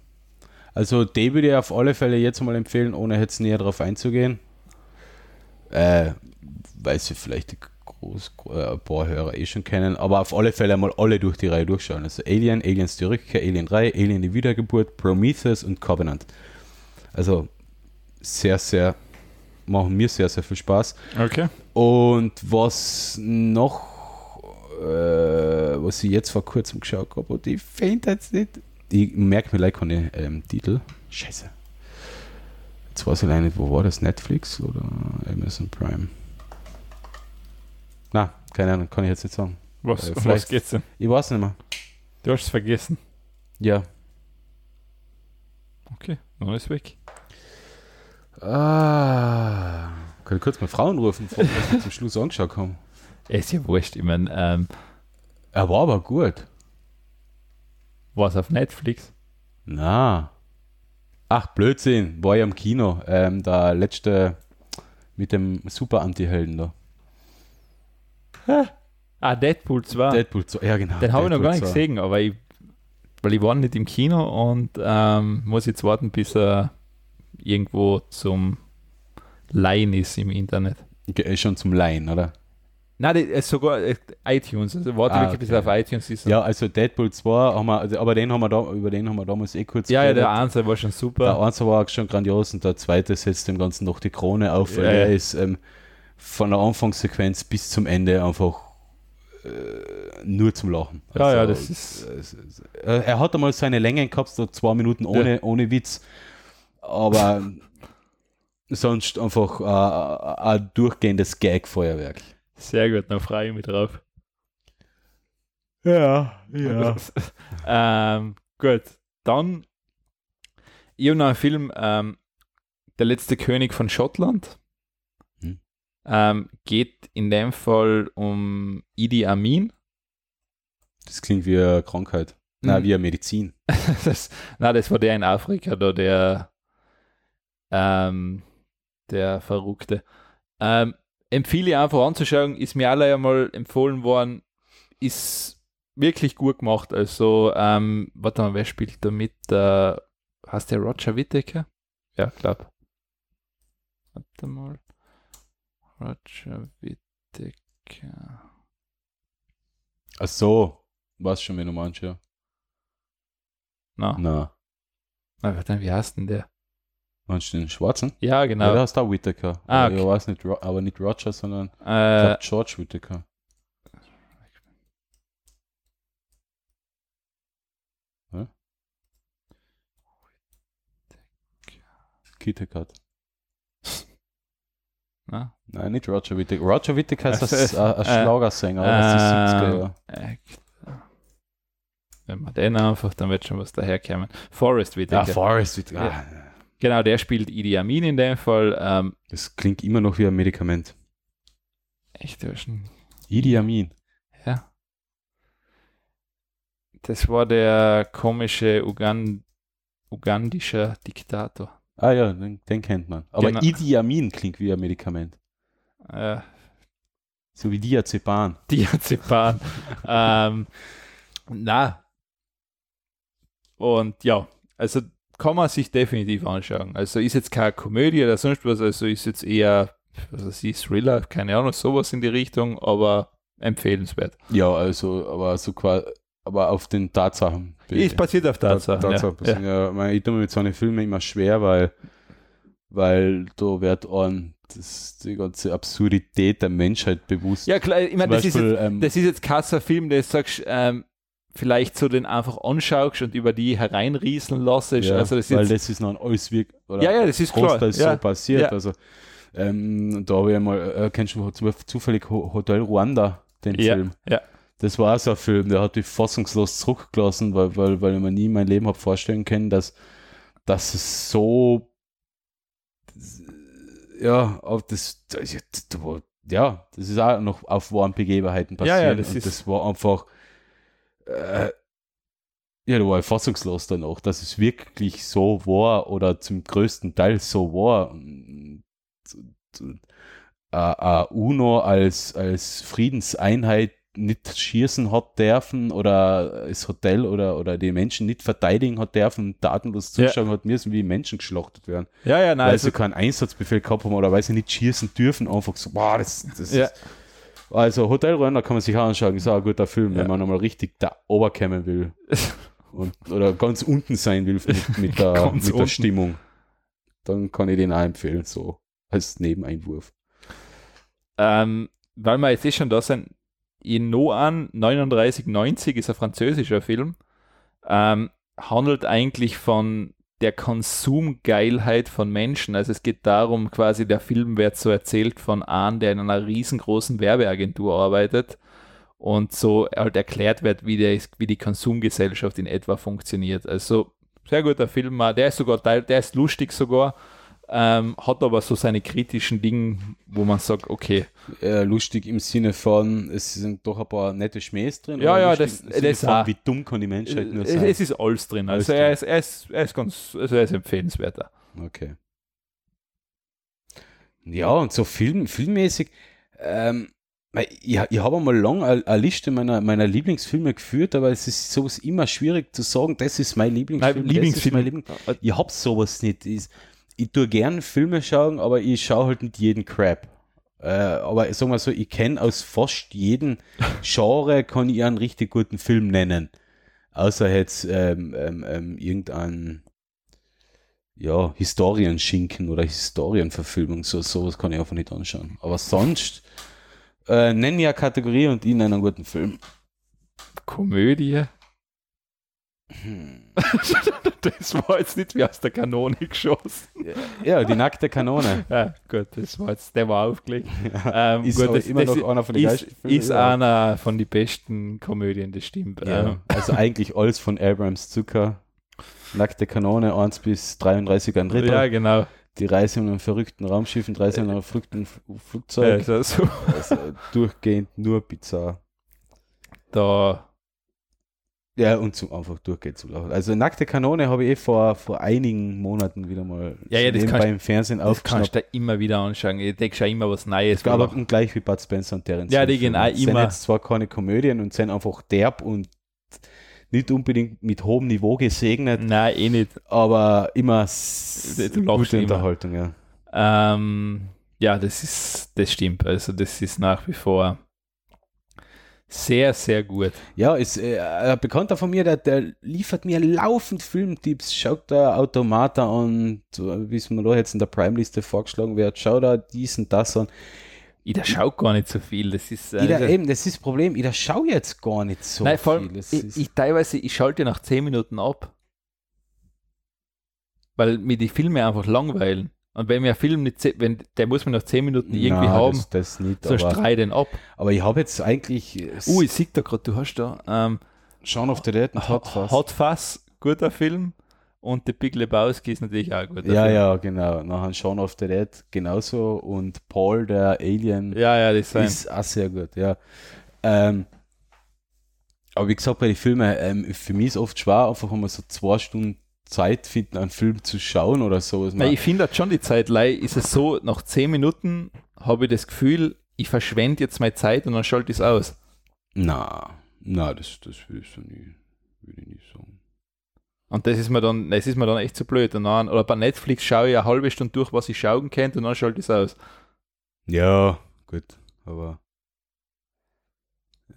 Also, die würde ich auf alle Fälle jetzt mal empfehlen, ohne jetzt näher darauf einzugehen. Äh, weil sie vielleicht groß, äh, ein paar Hörer eh schon kennen, aber auf alle Fälle mal alle durch die Reihe durchschauen. Also Alien, Aliens die Rückkehr, Alien 3, Alien die Wiedergeburt, Prometheus und Covenant. Also sehr, sehr, machen mir sehr, sehr viel Spaß. Okay. Und was noch, äh, was ich jetzt vor kurzem geschaut habe, und ich finde jetzt nicht, ich merke mir leider keine ähm, Titel. Scheiße. Jetzt weiß ich leider nicht, wo war das? Netflix oder Amazon Prime? Na, keine Ahnung, kann ich jetzt nicht sagen. Was, Äh, um was geht's denn? Ich weiß nicht mehr. Du hast es vergessen. Ja. Okay, dann ist weg. Ah, kann ich kurz mal Frauen rufen, was wir zum Schluss angeschaut haben. Ist ja wurscht. Ich meine, ähm, Er war aber gut. war es auf Netflix? Na. Ach, Blödsinn, war ja im Kino. Ähm, der letzte, Mit dem super Anti-Helden da. Ah, Deadpool 2. Deadpool 2, ja genau. Den habe ich noch gar nicht 2. gesehen, aber ich, weil ich war nicht im Kino und ähm, muss jetzt warten, bis er irgendwo zum Leihen ist im Internet. Okay, ist schon zum Laien, oder? Nein, das ist sogar äh, iTunes, also warte Ah, wirklich, bis okay. er auf iTunes ist. Ja, also Deadpool 2, haben wir, also, aber den haben wir da, über den haben wir damals eh kurz ja, ja, der geredet. Einser war schon Der super. Einser war schon grandios und der zweite setzt dem Ganzen noch die Krone auf, weil Ja, er ist ähm, von der Anfangssequenz bis zum Ende einfach äh, nur zum Lachen. Ja, ja, das ist- äh, er hat einmal seine Längen gehabt, so zwei Minuten ohne, ohne Witz, aber sonst einfach äh, ein durchgehendes Gag-Feuerwerk. Sehr gut, dann freue ich mich drauf. Ja, ähm, gut, dann ich habe noch einen Film, ähm, Der letzte König von Schottland. Hm. Ähm, geht in dem Fall um Idi Amin. Das klingt wie eine Krankheit. Nein, Mhm. wie eine Medizin. das, na, das war der in Afrika, da der, ähm, der Verrückte. Ähm, empfehle ich einfach anzuschauen, ist mir alle einmal empfohlen worden, ist wirklich gut gemacht. Also, ähm, warte mal, wer spielt da mit? Äh, heißt der Roger Whittaker? Ja, glaub. Warte mal. Roger Whittaker. Ach so, was schon, wenn du meinst, ja. Na, Na, warte, wie heißt denn der? meinst du den Schwarzen? Ja, Ja, genau. da ist da Whittaker. Ah, Aber Ich okay. weiß nicht, aber nicht Roger, sondern äh, George Whittaker. Kittekat. Na, Nein, nicht Roger Whittaker. Roger Whittaker ist Äh, ein, äh, Schlagersänger aus den 70er Ähm, äh, Wenn man den einfach, dann wird schon was daherkommen. Forrest Ja, Whitaker. Forrest Whitaker. Ja. Ah, genau, der spielt Idi Amin in dem Fall. Ähm, Das klingt immer noch wie ein Medikament. echt, schon, Idi Amin. ja. Das war der komische Ugan ugandische Diktator. Ah ja, den, den kennt man. Aber Genau. Idi Amin klingt wie ein Medikament. Äh, So wie Diazepam. Diazepam. ähm, na. Und ja, also kann man sich definitiv anschauen. Also ist jetzt keine Komödie oder sonst was, also ist jetzt eher, was weiß ich, Thriller, keine Ahnung, sowas in die Richtung, aber empfehlenswert. Ja, also, aber so quasi, aber auf den Tatsachen. Ist basiert auf Tatsachen. Tatsachen ja. Ja. mein, ich tue mir mit so einen Filmen immer schwer, weil, weil da wird an das, die ganze Absurdität der Menschheit bewusst. ja, klar, ich meine, das, ist Beispiel, jetzt- ähm, das ist jetzt kein Film, der sagst, ähm, vielleicht so den einfach anschaust und über die hereinrieseln lässt. ja, also das ist weil jetzt, das ist noch alles wirklich, oder ja, ja, das ist klar. Großteils Ja, so passiert. ja. Also, ähm, da habe ich einmal, äh, kennst du zu- zufällig Ho- Hotel Ruanda, den Ja, Film? ja. Das war so ein Film, der hat mich fassungslos zurückgelassen, weil, weil, weil ich mir nie mein Leben habe vorstellen können, dass, dass es so ja, auf das, ja, das ist auch noch auf wahren Begebenheiten passiert. Ja, ja, das und das war einfach äh, ja, da war ich fassungslos danach, dass es wirklich so war oder zum größten Teil so war. Und, und, äh, äh, UNO als, als Friedenseinheit nicht schießen hat dürfen oder das Hotel oder, oder die Menschen nicht verteidigen hat dürfen, tatenlos Ja. zuschauen hat müssen, wie Menschen geschlachtet werden. ja, ja, nein, weil also, sie keinen Einsatzbefehl gehabt haben oder weil sie nicht schießen dürfen, einfach so, boah, das, das Ja. ist, also Hotel Rwanda kann man sich auch anschauen, ist auch ein guter Film, Ja. wenn man nochmal richtig da oberkommen will und, oder ganz unten sein will mit, mit, der, mit der. Stimmung, dann kann ich den auch empfehlen, so als Nebeneinwurf. ähm, weil wir jetzt eh schon da sind, in No an 3990 ist ein französischer Film, ähm, handelt eigentlich von der Konsumgeilheit von Menschen. Also es geht darum, quasi der Film wird so erzählt von einem, der in einer riesengroßen Werbeagentur arbeitet und so halt erklärt wird, wie, der, wie die Konsumgesellschaft in etwa funktioniert. Also sehr guter Film, der ist sogar der ist lustig sogar, ähm, hat aber so seine kritischen Dinge, wo man sagt, okay, Äh, lustig im Sinne von, es sind doch ein paar nette Schmähs drin. Ja, ja, das- das von, auch. Wie dumm kann die Menschheit nur es, sein? es ist alles drin. Alles Also er drin. ist, er ist, er ist ganz, also er ist empfehlenswerter. Okay. Ja, und so film, filmmäßig, ähm, ich, ich habe einmal lang eine Liste meiner, meiner Lieblingsfilme geführt, aber es ist sowas immer schwierig zu sagen, das ist mein Lieblingsfilm. Nein, Lieblingsfilm. Mein Lieblings ich habe sowas nicht. Ich, ich tue gern Filme schauen, aber ich schaue halt nicht jeden Crap. Äh, aber sagen wir so, ich kenne aus fast jedem Genre, kann ich einen richtig guten Film nennen. Außer jetzt ähm, ähm, ähm, irgendein ja, Historienschinken oder Historienverfilmung, so sowas kann ich einfach nicht anschauen. Aber sonst äh, nenn eine Kategorie und ich nenne einen guten Film. Komödie. Hm. das war jetzt nicht wie aus der Kanone geschossen. Ja, die nackte Kanone. Ja, gut, das war jetzt, der war aufgelegt. Ähm, ist gut, das, immer das noch einer von den ist, ist ja. einer von den besten Komödien, das stimmt. Ja, ähm. Also eigentlich alles von Abrams Zucker. Nackte Kanone 1 bis 33 ein Drittel. Ja, genau. Die Reise in einem verrückten Raumschiff und Reise in einem verrückten Flugzeug. Ja, so. also durchgehend nur bizarr. Da ja, und zum einfach durchgeht zu laufen. Also nackte Kanone habe ich eh vor, vor einigen Monaten wieder mal ja, ja, das kannst, im Fernsehen Das kannst du immer wieder anschauen. Ich denke schon immer was Neues. Aber gleich wie Bud Spencer und Terence. Ja, die gehen auch immer. Sind jetzt zwar keine Komödien und sind einfach derb und nicht unbedingt mit hohem Niveau gesegnet. Nein, eh nicht. Aber immer gute Unterhaltung, ja. Ähm, ja, das ist, das stimmt. Also das ist nach wie vor sehr, sehr gut. Ja, ist äh, ein Bekannter von mir, der, der liefert mir laufend Filmtipps. Schaut da Automata an, wie es mir da jetzt in der Prime-Liste vorgeschlagen wird. Schau da diesen, das an. Ich da schau gar nicht so viel. Das ist äh, da, eben, das ist das Problem. Ich da schau jetzt gar nicht so Nein, vor allem, viel. Ich, ich, teilweise, ich schalte nach 10 Minuten ab. Weil mir die Filme einfach langweilen. Und wenn mir ein Film nicht, wenn der muss man nach 10 Minuten irgendwie Nein, haben, das, das nicht, so strei den ab. Aber ich habe jetzt eigentlich. Uh, ich sehe da gerade, du hast da. Ähm, Shaun of the Dead und Hot Fuzz. Hot Fuzz, guter Film. Und The Big Lebowski ist natürlich auch gut. Ja, Film. ja, genau. Nachher Shaun of the Dead genauso. Und Paul, der Alien, ja, ja, das ist auch sehr gut, ja. Ähm, aber wie gesagt, bei den Filmen, ähm, für mich ist oft schwer, einfach mal so zwei Stunden Zeit finden, einen Film zu schauen oder so. Nein, ich finde schon die Zeit, ist es so, nach zehn Minuten habe ich das Gefühl, ich verschwende jetzt meine Zeit und dann schalte ich es aus. Na, na, das, das würde ich so nie, würde ich nicht sagen. Und das ist mir dann, das ist mir dann echt zu so blöd. Und dann, oder bei Netflix schaue ich eine halbe Stunde durch, was ich schauen könnte und dann schalte ich es aus. Ja, gut, aber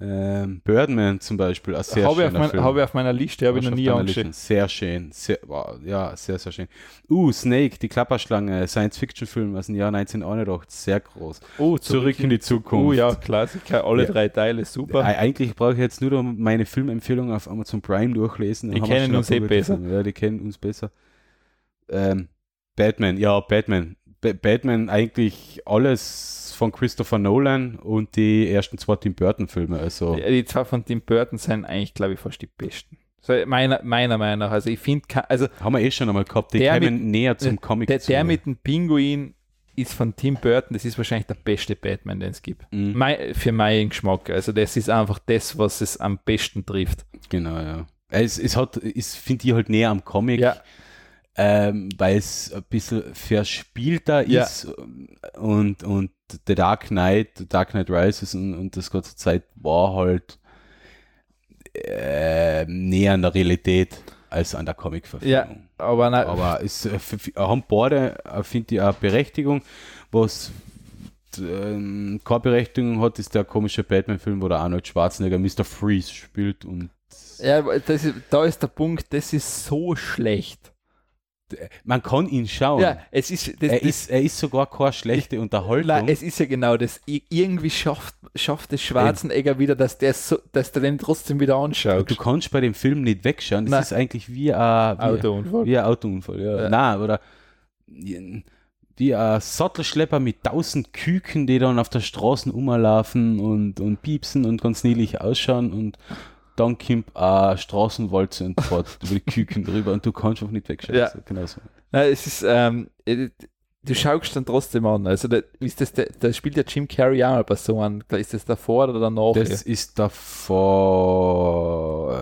ähm, Birdman zum Beispiel, ein sehr habe ich Film. Habe ich auf meiner Liste, habe ich noch nie angeschaut. Sehr schön, sehr, wow, ja, sehr, sehr schön. Uh, Snake, die Klapperschlange, Science-Fiction-Film aus dem Jahr 1981, sehr groß. Oh, zurück, zurück in die Zukunft. Oh ja, Klassiker, alle ja. drei Teile, super. Eigentlich brauche ich jetzt nur meine Filmempfehlungen auf Amazon Prime durchlesen. Die kennen uns eh besser. Ja, die kennen uns besser. Ähm, Batman, ja, Batman. Batman eigentlich alles von Christopher Nolan und die ersten zwei Tim Burton-Filme. Also. Die, die zwei von Tim Burton sind eigentlich, glaube ich, fast die besten. So meiner, meiner Meinung nach. Also ich finde, also. Haben wir eh schon einmal gehabt, die kämen mit, näher zum Comic der. Der mit dem Pinguin ist von Tim Burton, das ist wahrscheinlich der beste Batman, den es gibt. Mhm. Mein, für meinen Geschmack. Also das ist einfach das, was es am besten trifft. Genau, ja. Es, es hat, es finde ich halt näher am Comic. Ja ähm, weil es ein bisschen verspielter ja. ist und, und The Dark Knight, The Dark Knight Rises und, und das ganze Zeit war halt äh, näher an der Realität als an der Comic-Verfilmung. Ja, aber, na, aber es äh, haben beide, äh, finde ich, eine Berechtigung. Was äh, keine Berechtigung hat, ist der komische Batman-Film, wo der Arnold Schwarzenegger Mr. Freeze spielt und ja, ist, da ist der Punkt, das ist so schlecht man kann ihn schauen. Ja, es ist, das, er, das, ist er ist sogar keine schlechte ich, Unterhaltung. Nein, es ist ja genau das. Irgendwie schafft, schafft es Schwarzenegger wieder, dass der, so, dass der den trotzdem wieder anschaut. Du kannst bei dem Film nicht wegschauen. Das Nein. ist eigentlich wie ein, Autounfall. Wie ein Autounfall, ja. ja. Nein, oder wie ein Sattelschlepper mit tausend Küken, die dann auf der Straße umlaufen und, und piepsen und ganz niedlich ausschauen und dann kommt eine Straßenwalze und fährt über die Küken drüber und du kannst einfach nicht wegschauen. Ja. genau so. Nein, es ist, ähm, äh, du schaust dann trotzdem an. Also, da, ist das, da spielt ja Jim Carrey auch bei so einem. Ist das davor oder danach? Das ja? ist davor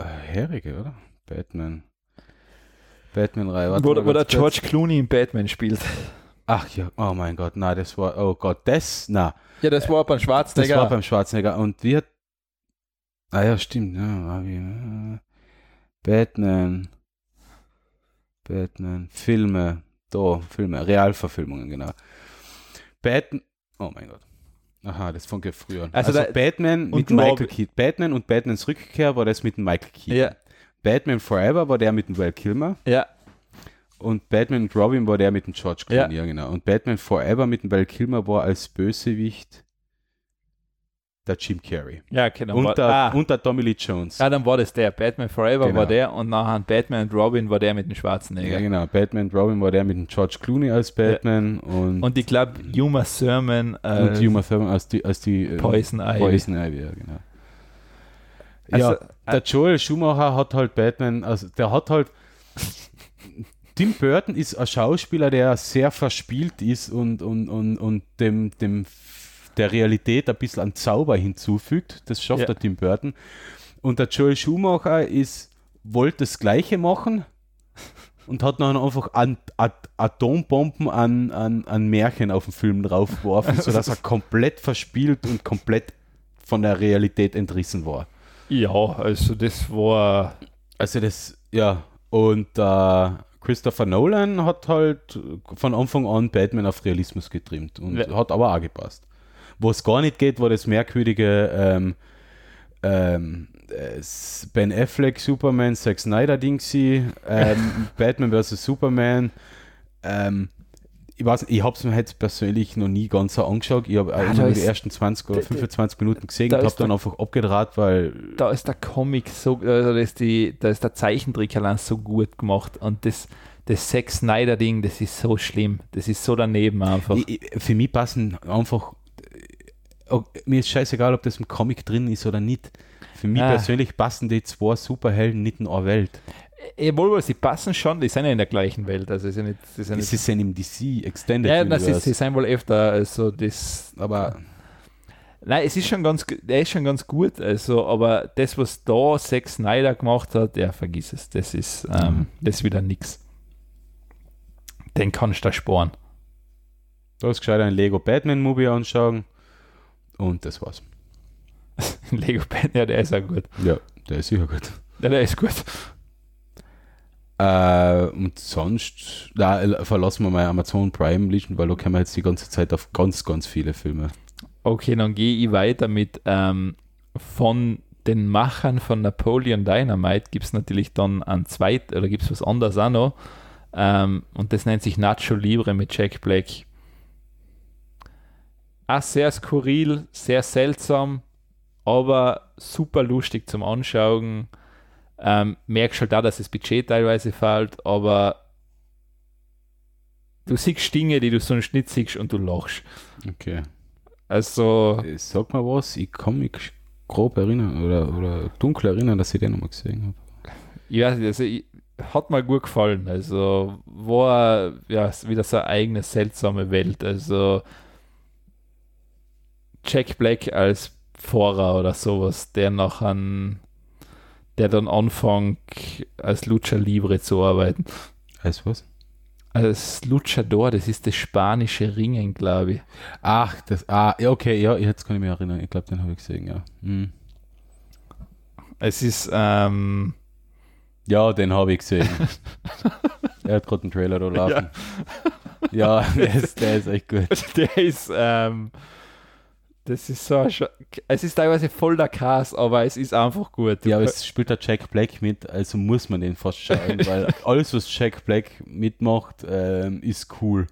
Herige, oder? Batman. Batman-Reihe. Wo, wo der George Clooney in Batman spielt. Ach ja, oh mein Gott, na, das war, oh Gott, das, na. Ja, das war beim Schwarzenegger. Das war beim Schwarzenegger. Und wir, ah ja, stimmt, ja, äh, Batman, Batman, Filme, da, Filme, Realverfilmungen, genau. Batman, oh mein Gott. Aha, das von früher. Also, also Batman mit Michael Keaton. Batman und Batmans Rückkehr war das mit dem Michael Keaton. Ja. Batman Forever war der mit dem Val Kilmer. Ja. Und Batman und Robin war der mit dem George Clooney, ja. ja genau. Und Batman Forever mit dem Val Kilmer war als Bösewicht der Jim Carrey. Ja, genau. Und, der, ah. und der Tommy Lee Jones. Ja, dann war das der. Batman Forever genau. war der und nachher Batman und Robin war der mit dem Schwarzenegger. Ja, genau. Batman und Robin war der mit dem George Clooney als Batman ja. und. Und ich glaube, Uma Thurman als. Und Uma Thurman als die, als die äh, Poison Ivy. Poison Ivy, ja, genau. Also, ja, der äh, Joel Schumacher hat halt Batman, also der hat halt. Tim Burton ist ein Schauspieler, der sehr verspielt ist und, und, und, und dem, dem der Realität ein bisschen an Zauber hinzufügt. Das schafft ja. der Tim Burton. Und der Joel Schumacher ist, wollte das Gleiche machen und hat dann einfach an, an, Atombomben an, an, an Märchen auf den Film draufgeworfen, sodass er komplett verspielt und komplett von der Realität entrissen war. Ja, also das war. Also das, ja, und äh, Christopher Nolan hat halt von Anfang an Batman auf Realismus getrimmt und ja. hat aber auch gepasst. Wo es gar nicht geht, war das merkwürdige ähm, ähm, Ben Affleck Superman, Zack Snyder Ding ähm, Batman vs. Superman. Ähm, ich weiß, ich habe es mir jetzt persönlich noch nie ganz so angeschaut. Ich habe ah, nur die ersten 20 oder 25 Minuten gesehen und habe dann einfach abgedraht, weil. Da ist der Comic so, also da ist, die, da ist der Zeichentrick allein so gut gemacht und das, das Zack Snyder Ding, das ist so schlimm. Das ist so daneben einfach. Ich, für mich passen einfach mir ist scheißegal, ob das im Comic drin ist oder nicht. Für mich ah. persönlich passen die zwei Superhelden nicht in eine Welt. Jawohl, sie passen schon, die sind ja in der gleichen Welt. Also ist ja nicht, sie sind, sie sind im DC Extended Ja, das ist, sie sind wohl öfter, also das. Aber. Nein, es ist schon ganz, der ist schon ganz gut, also, aber das, was da Zack Snyder gemacht hat, ja, vergiss es. Das ist, ähm, mhm. das ist wieder nix. Den kannst du da sparen. Du hast gescheit ein Lego Batman Movie anschauen. Und das war's. Lego Pen, ja, der ist ja gut. Ja, der ist sicher gut. Ja, der ist gut. Äh, und sonst, da verlassen wir mal Amazon Prime Listen, weil da kommen wir jetzt die ganze Zeit auf ganz, ganz viele Filme. Okay, dann gehe ich weiter mit ähm, von den Machern von Napoleon Dynamite gibt es natürlich dann ein zweit oder gibt es was anderes auch noch. Ähm, und das nennt sich Nacho Libre mit Jack Black auch sehr skurril, sehr seltsam, aber super lustig zum Anschauen. Ähm, merkst halt auch, dass das Budget teilweise fällt, aber du siehst Dinge, die du sonst nicht siehst und du lachst. Okay. Also. Äh, sag mal was, ich kann mich grob erinnern oder, oder dunkel erinnern, dass ich den nochmal gesehen habe. Ja, also ich, hat mir gut gefallen. Also war ja wieder so eine eigene seltsame Welt. Also Jack Black als Pfarrer oder sowas, der noch an der dann anfängt, als Lucha Libre zu arbeiten. Als was? Als Luchador, das ist das spanische Ringen, glaube ich. Ach, das, ah, okay, ja, jetzt kann ich mich erinnern. Ich glaube, den habe ich gesehen, ja. Hm. Es ist, ähm, Ja, den habe ich gesehen. er hat gerade einen Trailer da laufen. Ja, ja der, ist, der ist echt gut. Der ist, ähm, das ist so, es ist teilweise voll der Cast, aber es ist einfach gut. Ja, aber es spielt der Jack Black mit, also muss man den fast schauen, weil alles, was Jack Black mitmacht, ähm, ist cool.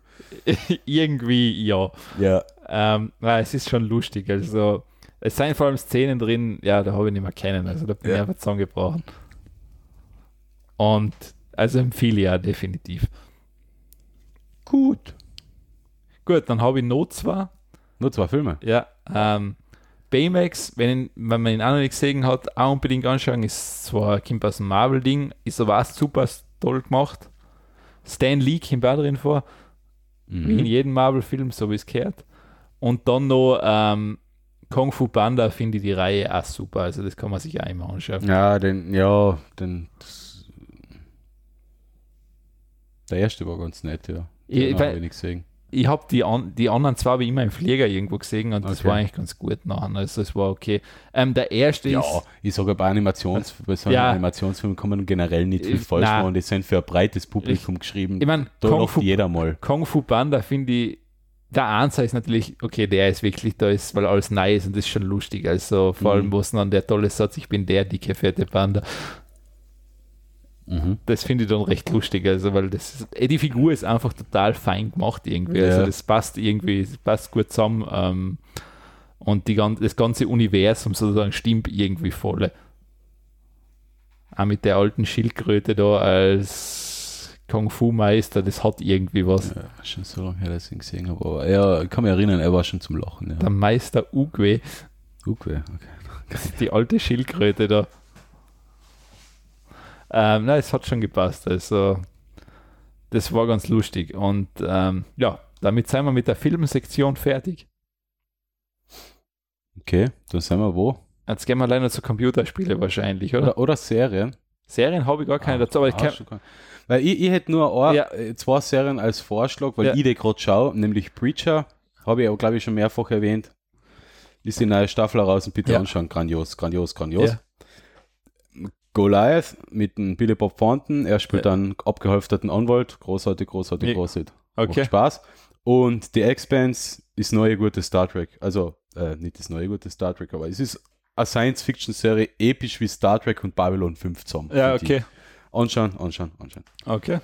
Irgendwie, ja. Ja. Ähm, na, es ist schon lustig, also es sind vor allem Szenen drin, ja, da habe ich nicht mehr kennen, also da bin ja. ich einfach zusammengebrochen. Und also empfehle ich ja definitiv. Gut. Gut, dann habe ich noch zwei. Nur zwei Filme? Ja. Ähm, Baymax, wenn, wenn man ihn auch noch nicht gesehen hat, auch unbedingt anschauen. Ist zwar kommt aus dem Marvel-Ding, ist aber auch super toll gemacht. Stan Lee kommt auch drin vor. Mhm. Wie in jedem Marvel-Film, so wie es gehört. Und dann noch ähm, Kung Fu Panda finde ich die Reihe auch super. Also das kann man sich auch immer anschauen. Ja, den, ja, den. Der erste war ganz nett, ja. Den ich, ich, ich habe die, an, die anderen zwei wie immer im Flieger irgendwo gesehen und das war eigentlich ganz gut nachher. Also es war okay. Ähm, der erste ja, ist. Ja, ich sage bei Animations, bei so Ja. Animationsfilmen kann man generell nicht viel Äh, falsch nein. machen. Die sind für ein breites Publikum geschrieben. Ich meine, da Kung Fu, jeder mal. Kung Fu Panda finde ich. Der Answer ist natürlich, okay, der ist wirklich, da ist, weil alles neu ist und das ist schon lustig. Also vor allem, Mhm. wo es dann der tolle Satz, ich bin der dicke, fette Panda. Mhm. das finde ich dann recht lustig, also weil das eh, die Figur ist einfach total fein gemacht irgendwie, also Ja. das passt irgendwie, das passt gut zusammen ähm, und die, das ganze Universum sozusagen stimmt irgendwie voll. Auch mit der alten Schildkröte da als Kung Fu Meister, das hat irgendwie was. Ja, schon so lange her, dass ich ihn gesehen habe. Aber ja, ich kann mich erinnern, er war schon zum Lachen. Ja. Der Meister Ugwe, Okay, okay. die alte Schildkröte da. Ähm, na, es hat schon gepasst. Also, das war ganz lustig. Und ähm, ja, damit sind wir mit der Filmsektion fertig. Okay, dann sind wir wo? Jetzt gehen wir leider zu Computerspiele wahrscheinlich, oder? Oder, oder Serien. Serien habe ich gar keine Ah, dazu, aber ich ah, kann. Weil ich, ich hätte nur ein, Ja. äh, zwei Serien als Vorschlag, weil Ja. ich die gerade schaue, nämlich Preacher, habe ich aber glaube ich schon mehrfach erwähnt. Ist die neue Staffel heraus und bitte Ja. anschauen. Grandios, grandios, grandios. Ja. Goliath mit dem Billy Bob Thornton. Er spielt Ja. einen abgehalfterten Anwalt. Großartig, großartig, Ja. großartig. Okay. Macht Spaß. Und die Expanse ist neue gute Star Trek. Also, äh, nicht das neue gute Star Trek, aber es ist eine Science-Fiction-Serie, episch wie Star Trek und Babylon 5 zusammen. Ja, okay. Anschauen, anschauen, anschauen. Okay.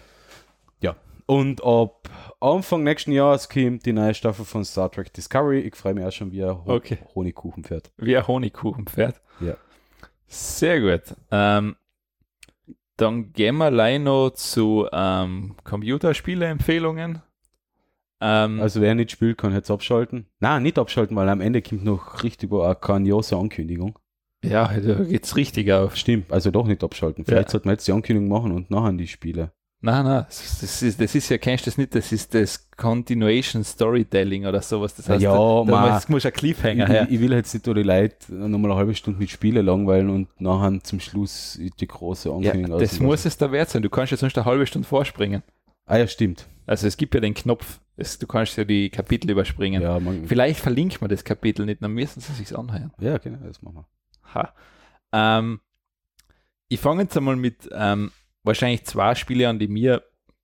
Und ab Anfang nächsten Jahres kommt die neue Staffel von Star Trek Discovery. Ich freue mich auch schon wie ein Ho Okay. Honigkuchenpferd. Wie ein Honigkuchenpferd. Ja. Sehr gut. Ähm, dann gehen wir allein noch zu ähm, Computerspiele-Empfehlungen. Ähm, Also wer nicht spielt, kann jetzt abschalten. Nein, nicht abschalten, weil am Ende kommt noch richtig eine grandiose Ankündigung. ja, da geht's richtig auf. Stimmt, also doch nicht abschalten. Vielleicht Ja. sollten wir jetzt die Ankündigung machen und nachher die Spiele. Nein, nein, das das ist, das ist ja, kennst du das nicht, das ist das Continuation Storytelling oder sowas. Das heißt, Ja, da, da ma. muss, muss ein Cliffhanger Ich, her. ich, will jetzt nicht die Leute nochmal eine halbe Stunde mit Spiele langweilen und nachher zum Schluss die große Ja, Ankündigung das auslassen. muss es da wert sein. Du kannst ja sonst eine halbe Stunde vorspringen. Ah ja, stimmt. Also es gibt ja den Knopf, es, du kannst ja die Kapitel überspringen. Ja, man, Vielleicht verlinkt man das Kapitel nicht, dann müssen sie sich anhören. ja, genau, das machen wir. Ha. Ähm, ich fange jetzt einmal mit ähm, wahrscheinlich zwei Spiele an, die mir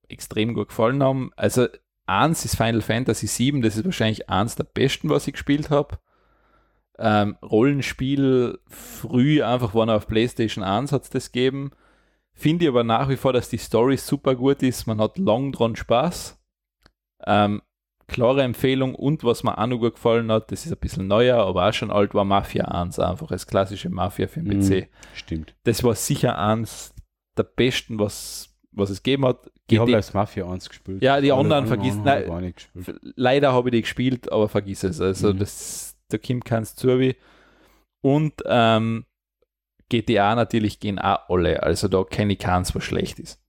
extrem gut gefallen haben. Also eins ist Final Fantasy VII, das ist wahrscheinlich eins der besten, was ich gespielt habe. Ähm, Rollenspiel früh einfach war noch auf PlayStation 1 hat es das gegeben. Finde ich aber nach wie vor, dass die Story super gut ist. Man hat lang dran Spaß. Ähm, klare Empfehlung und was mir auch noch gut gefallen hat, das ist ein bisschen neuer, aber auch schon alt, war Mafia 1, einfach als klassische Mafia für den Mhm. PC. Stimmt. Das war sicher eins der besten, was, was es gegeben hat. Ich habe als Mafia 1 gespielt. Ja, die anderen vergiss- habe nein. Leider habe ich die gespielt, aber vergiss es. Also Mhm. das, da kommt keins zu wie. Und ähm, GTA natürlich gehen auch alle, also da kenne ich keins, was schlecht ist.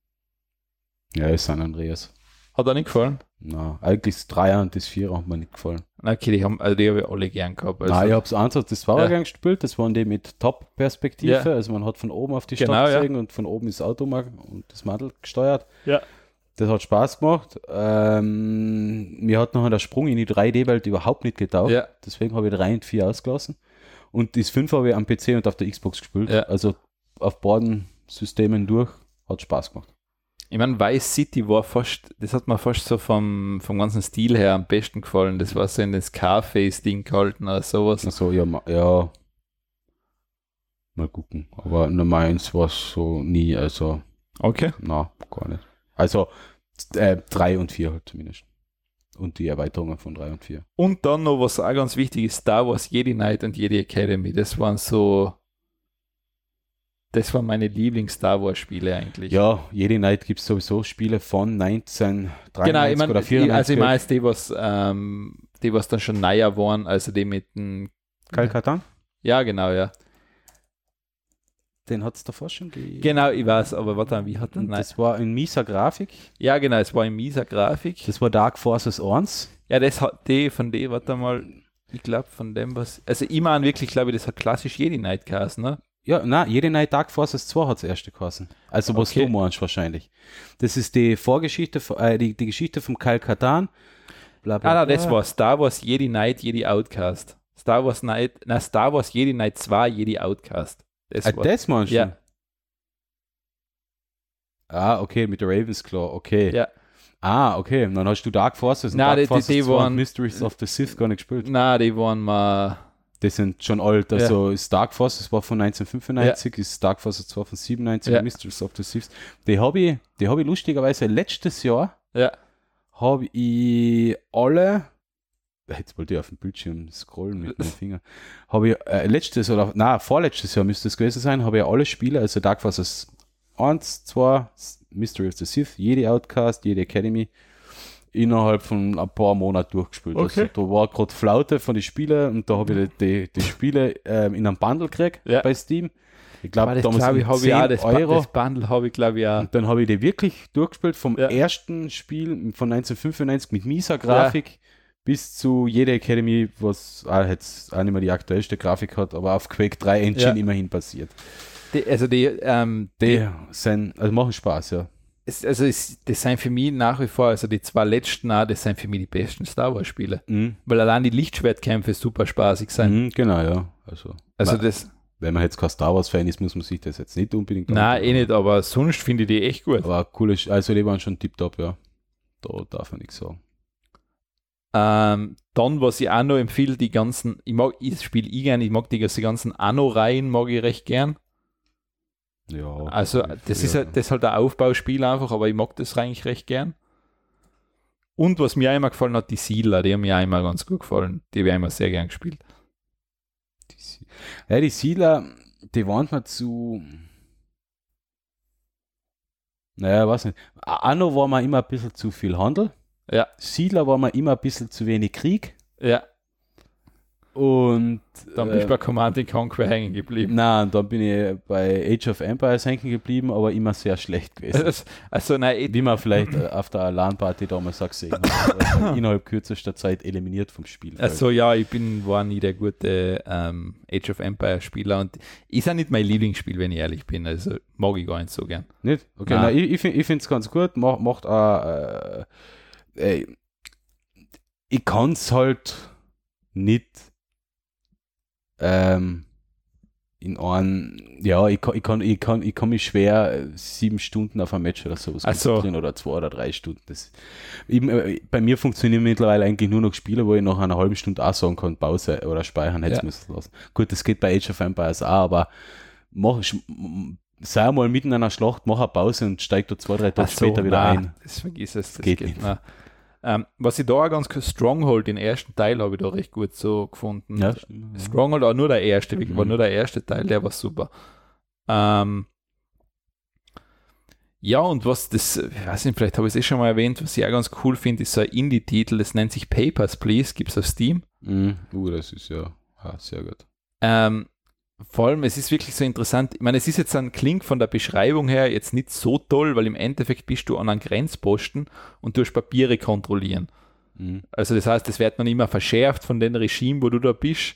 Ja, ist San Andreas. Hat er nicht gefallen? Na, eigentlich das 3er und das 4er hat mir nicht gefallen. Okay, die haben, also die habe ich alle gern gehabt. Also, Nein, ich habe es eins das 2er Ja. gern gespielt. Das waren die mit Top-Perspektive. Ja. Also man hat von oben auf die Genau, Stadt ja. gesehen und von oben ist das Auto und das Mandel gesteuert. Ja. Das hat Spaß gemacht. Ähm, mir hat nachher der Sprung in die 3D-Welt überhaupt nicht getaugt. Ja. Deswegen habe ich 3 und 4 ausgelassen. Und das 5 habe ich am PC und auf der Xbox gespielt. Ja. Also auf beiden Systemen durch. Hat Spaß gemacht. Ich meine, Vice City war fast, das hat mir fast so vom, vom ganzen Stil her am besten gefallen. Das war so in das Scarface-Ding gehalten oder sowas. Also ja, ma- ja. Mal gucken. Aber Nummer 1 war es so nie. Also Okay. Na, gar nicht. Also äh, 3 und 4 halt zumindest. Und die Erweiterungen von 3 und 4. Und dann noch, was auch ganz wichtig ist, Star Wars Jedi Knight und Jedi Academy. Das waren so, das waren meine Lieblings-Star Wars-Spiele eigentlich. Ja, jede Night gibt es sowieso Spiele von 1993 genau, ich meine, oder ich- 94. also ich meine jetzt die, was, ähm, die, was dann schon neuer waren, also die mit dem, Kalkatan? ja genau, ja. Den hat es davor schon gegeben. Genau, ich weiß, aber warte, wie hat denn, nein. Das war in mieser Grafik. Ja genau, es war in mieser Grafik. Das war Dark Forces 1. Ja, das hat die von die, warte mal, ich glaube von dem was, also ich meine wirklich, glaube ich, das hat klassisch Jedi Knight geheißen, ne? Ja, na, jede Night Dark Forces 2 hat das erste geheißen. Also was Okay. du meinst wahrscheinlich. Das ist die Vorgeschichte, von- äh, die, die Geschichte vom Kalkatan. bla bla. Ah, nein, das war Star Wars Jedi Knight, Jedi Outcast. Star Wars Knight, na, Star Wars Jedi Knight 2, Jedi Outcast. Das, ah, das meinst du? Ja. Ah, okay, mit der Ravensclaw, okay. Ja. Ah, okay. Dann hast du Dark Forces und Nein, Dark die, Forces die, die waren, Mysteries of the Sith gar nicht gespielt. Nein, die waren mal. Die sind schon alt. Also ja. Dark Forces war von 1995, ja. ist Dark Forces 2 von 97, ja. Mysteries of the Sith. Die habe ich, die hab ich lustigerweise letztes Jahr ja. habe ich alle jetzt wollte ich auf dem Bildschirm scrollen mit meinem Finger. Habe ich äh, letztes oder na vorletztes Jahr müsste es gewesen sein, habe ich alle Spiele, also Dark Forces 1, 2, Mystery of the Sith, jede Outcast, jede Academy, innerhalb von ein paar Monaten durchgespielt. Okay. Also, da war gerade Flaute von den Spielen und da habe ich die, die, Spiele ähm, in einem Bundle gekriegt ja. bei Steam. Ich glaube, damals glaub ich, habe ich auch, das, Euro. das Bundle habe ich glaube ich auch. Und dann habe ich die wirklich durchgespielt vom ja. ersten Spiel von 1995 mit Misa-Grafik ja. bis zu jeder Academy, was auch jetzt auch nicht mehr die aktuellste Grafik hat, aber auf Quake 3 Engine immerhin basiert. Die, also die, ähm, die, die sind, also machen Spaß, ja. Es, also es, das sind für mich nach wie vor, also die zwei letzten, auch, das sind für mich die besten Star Wars Spiele. Mhm. Weil allein die Lichtschwertkämpfe super spaßig sind. Mhm, genau, ja. Also, also weil, das. Wenn man jetzt kein Star Wars Fan ist, muss man sich das jetzt nicht unbedingt Nein, eh nicht, aber sonst finde ich die echt gut. Aber coole, also die waren schon tiptop, ja. Da darf man nichts sagen. Ähm, dann, was ich auch noch empfehle, die ganzen, ich mag, ich spiele ich gerne, ich mag die, die ganzen Anno-Reihen, mag ich recht gern. Ja. Also das ist, halt, das ist halt ein Aufbauspiel einfach, aber ich mag das eigentlich recht gern. Und was mir immer gefallen hat, die Siedler, die haben mir immer ganz gut gefallen. Die habe ich immer sehr gern gespielt. Die, ja, die Siedler, die waren mir zu. Naja, weiß nicht. Anno war mir immer ein bisschen zu viel Handel. Ja. Siedler war mir immer ein bisschen zu wenig Krieg. Ja. Und dann bin ich äh, bei Command Conquer hängen geblieben. Nein, dann bin ich bei Age of Empires hängen geblieben, aber immer sehr schlecht gewesen. Also, also nein, wie man vielleicht äh, auf der LAN-Party damals auch gesehen hat. innerhalb kürzester Zeit eliminiert vom Spiel. Also ja, ich bin war nie der gute ähm, Age of Empires Spieler und ist auch nicht mein Lieblingsspiel, wenn ich ehrlich bin. Also mag ich gar nicht so gern. Nicht? Okay, nein. Nein, ich, ich finde es ganz gut. Macht, macht auch, äh, äh, ich kann es halt nicht ähm, in einem, ja, ich kann, ich kann, ich kann, ich kann mich schwer äh, sieben Stunden auf ein Match oder sowas konzentrieren oder zwei oder drei Stunden. Das, eben, äh, bei mir funktionieren mittlerweile eigentlich nur noch Spiele, wo ich nach einer halben Stunde auch sagen kann, Pause oder speichern hätte ja. müssen lassen. Gut, das geht bei Age of Empires auch, aber mach, sei mal mitten in einer Schlacht, mach eine Pause und steig da zwei, drei Tage so, später wieder nein, ein. Das vergiss es, das geht, geht nicht. Nein. Ähm, was ich da auch ganz Stronghold, den ersten Teil habe ich da recht gut so gefunden. Ja, Stronghold auch nur der erste, mhm. war nur der erste Teil, der war super. Ähm, ja, und was das, ich weiß nicht, vielleicht habe ich es eh schon mal erwähnt, was ich auch ganz cool finde, ist so ein Indie-Titel, das nennt sich Papers, Please, gibt es auf Steam. Mhm. Uh, das ist ja, ja sehr gut. Ähm, vor allem, es ist wirklich so interessant. Ich meine, es ist jetzt ein Klingt von der Beschreibung her jetzt nicht so toll, weil im Endeffekt bist du an einem Grenzposten und du hast Papiere kontrollieren. Mhm. Also das heißt, es wird dann immer verschärft von dem Regime, wo du da bist.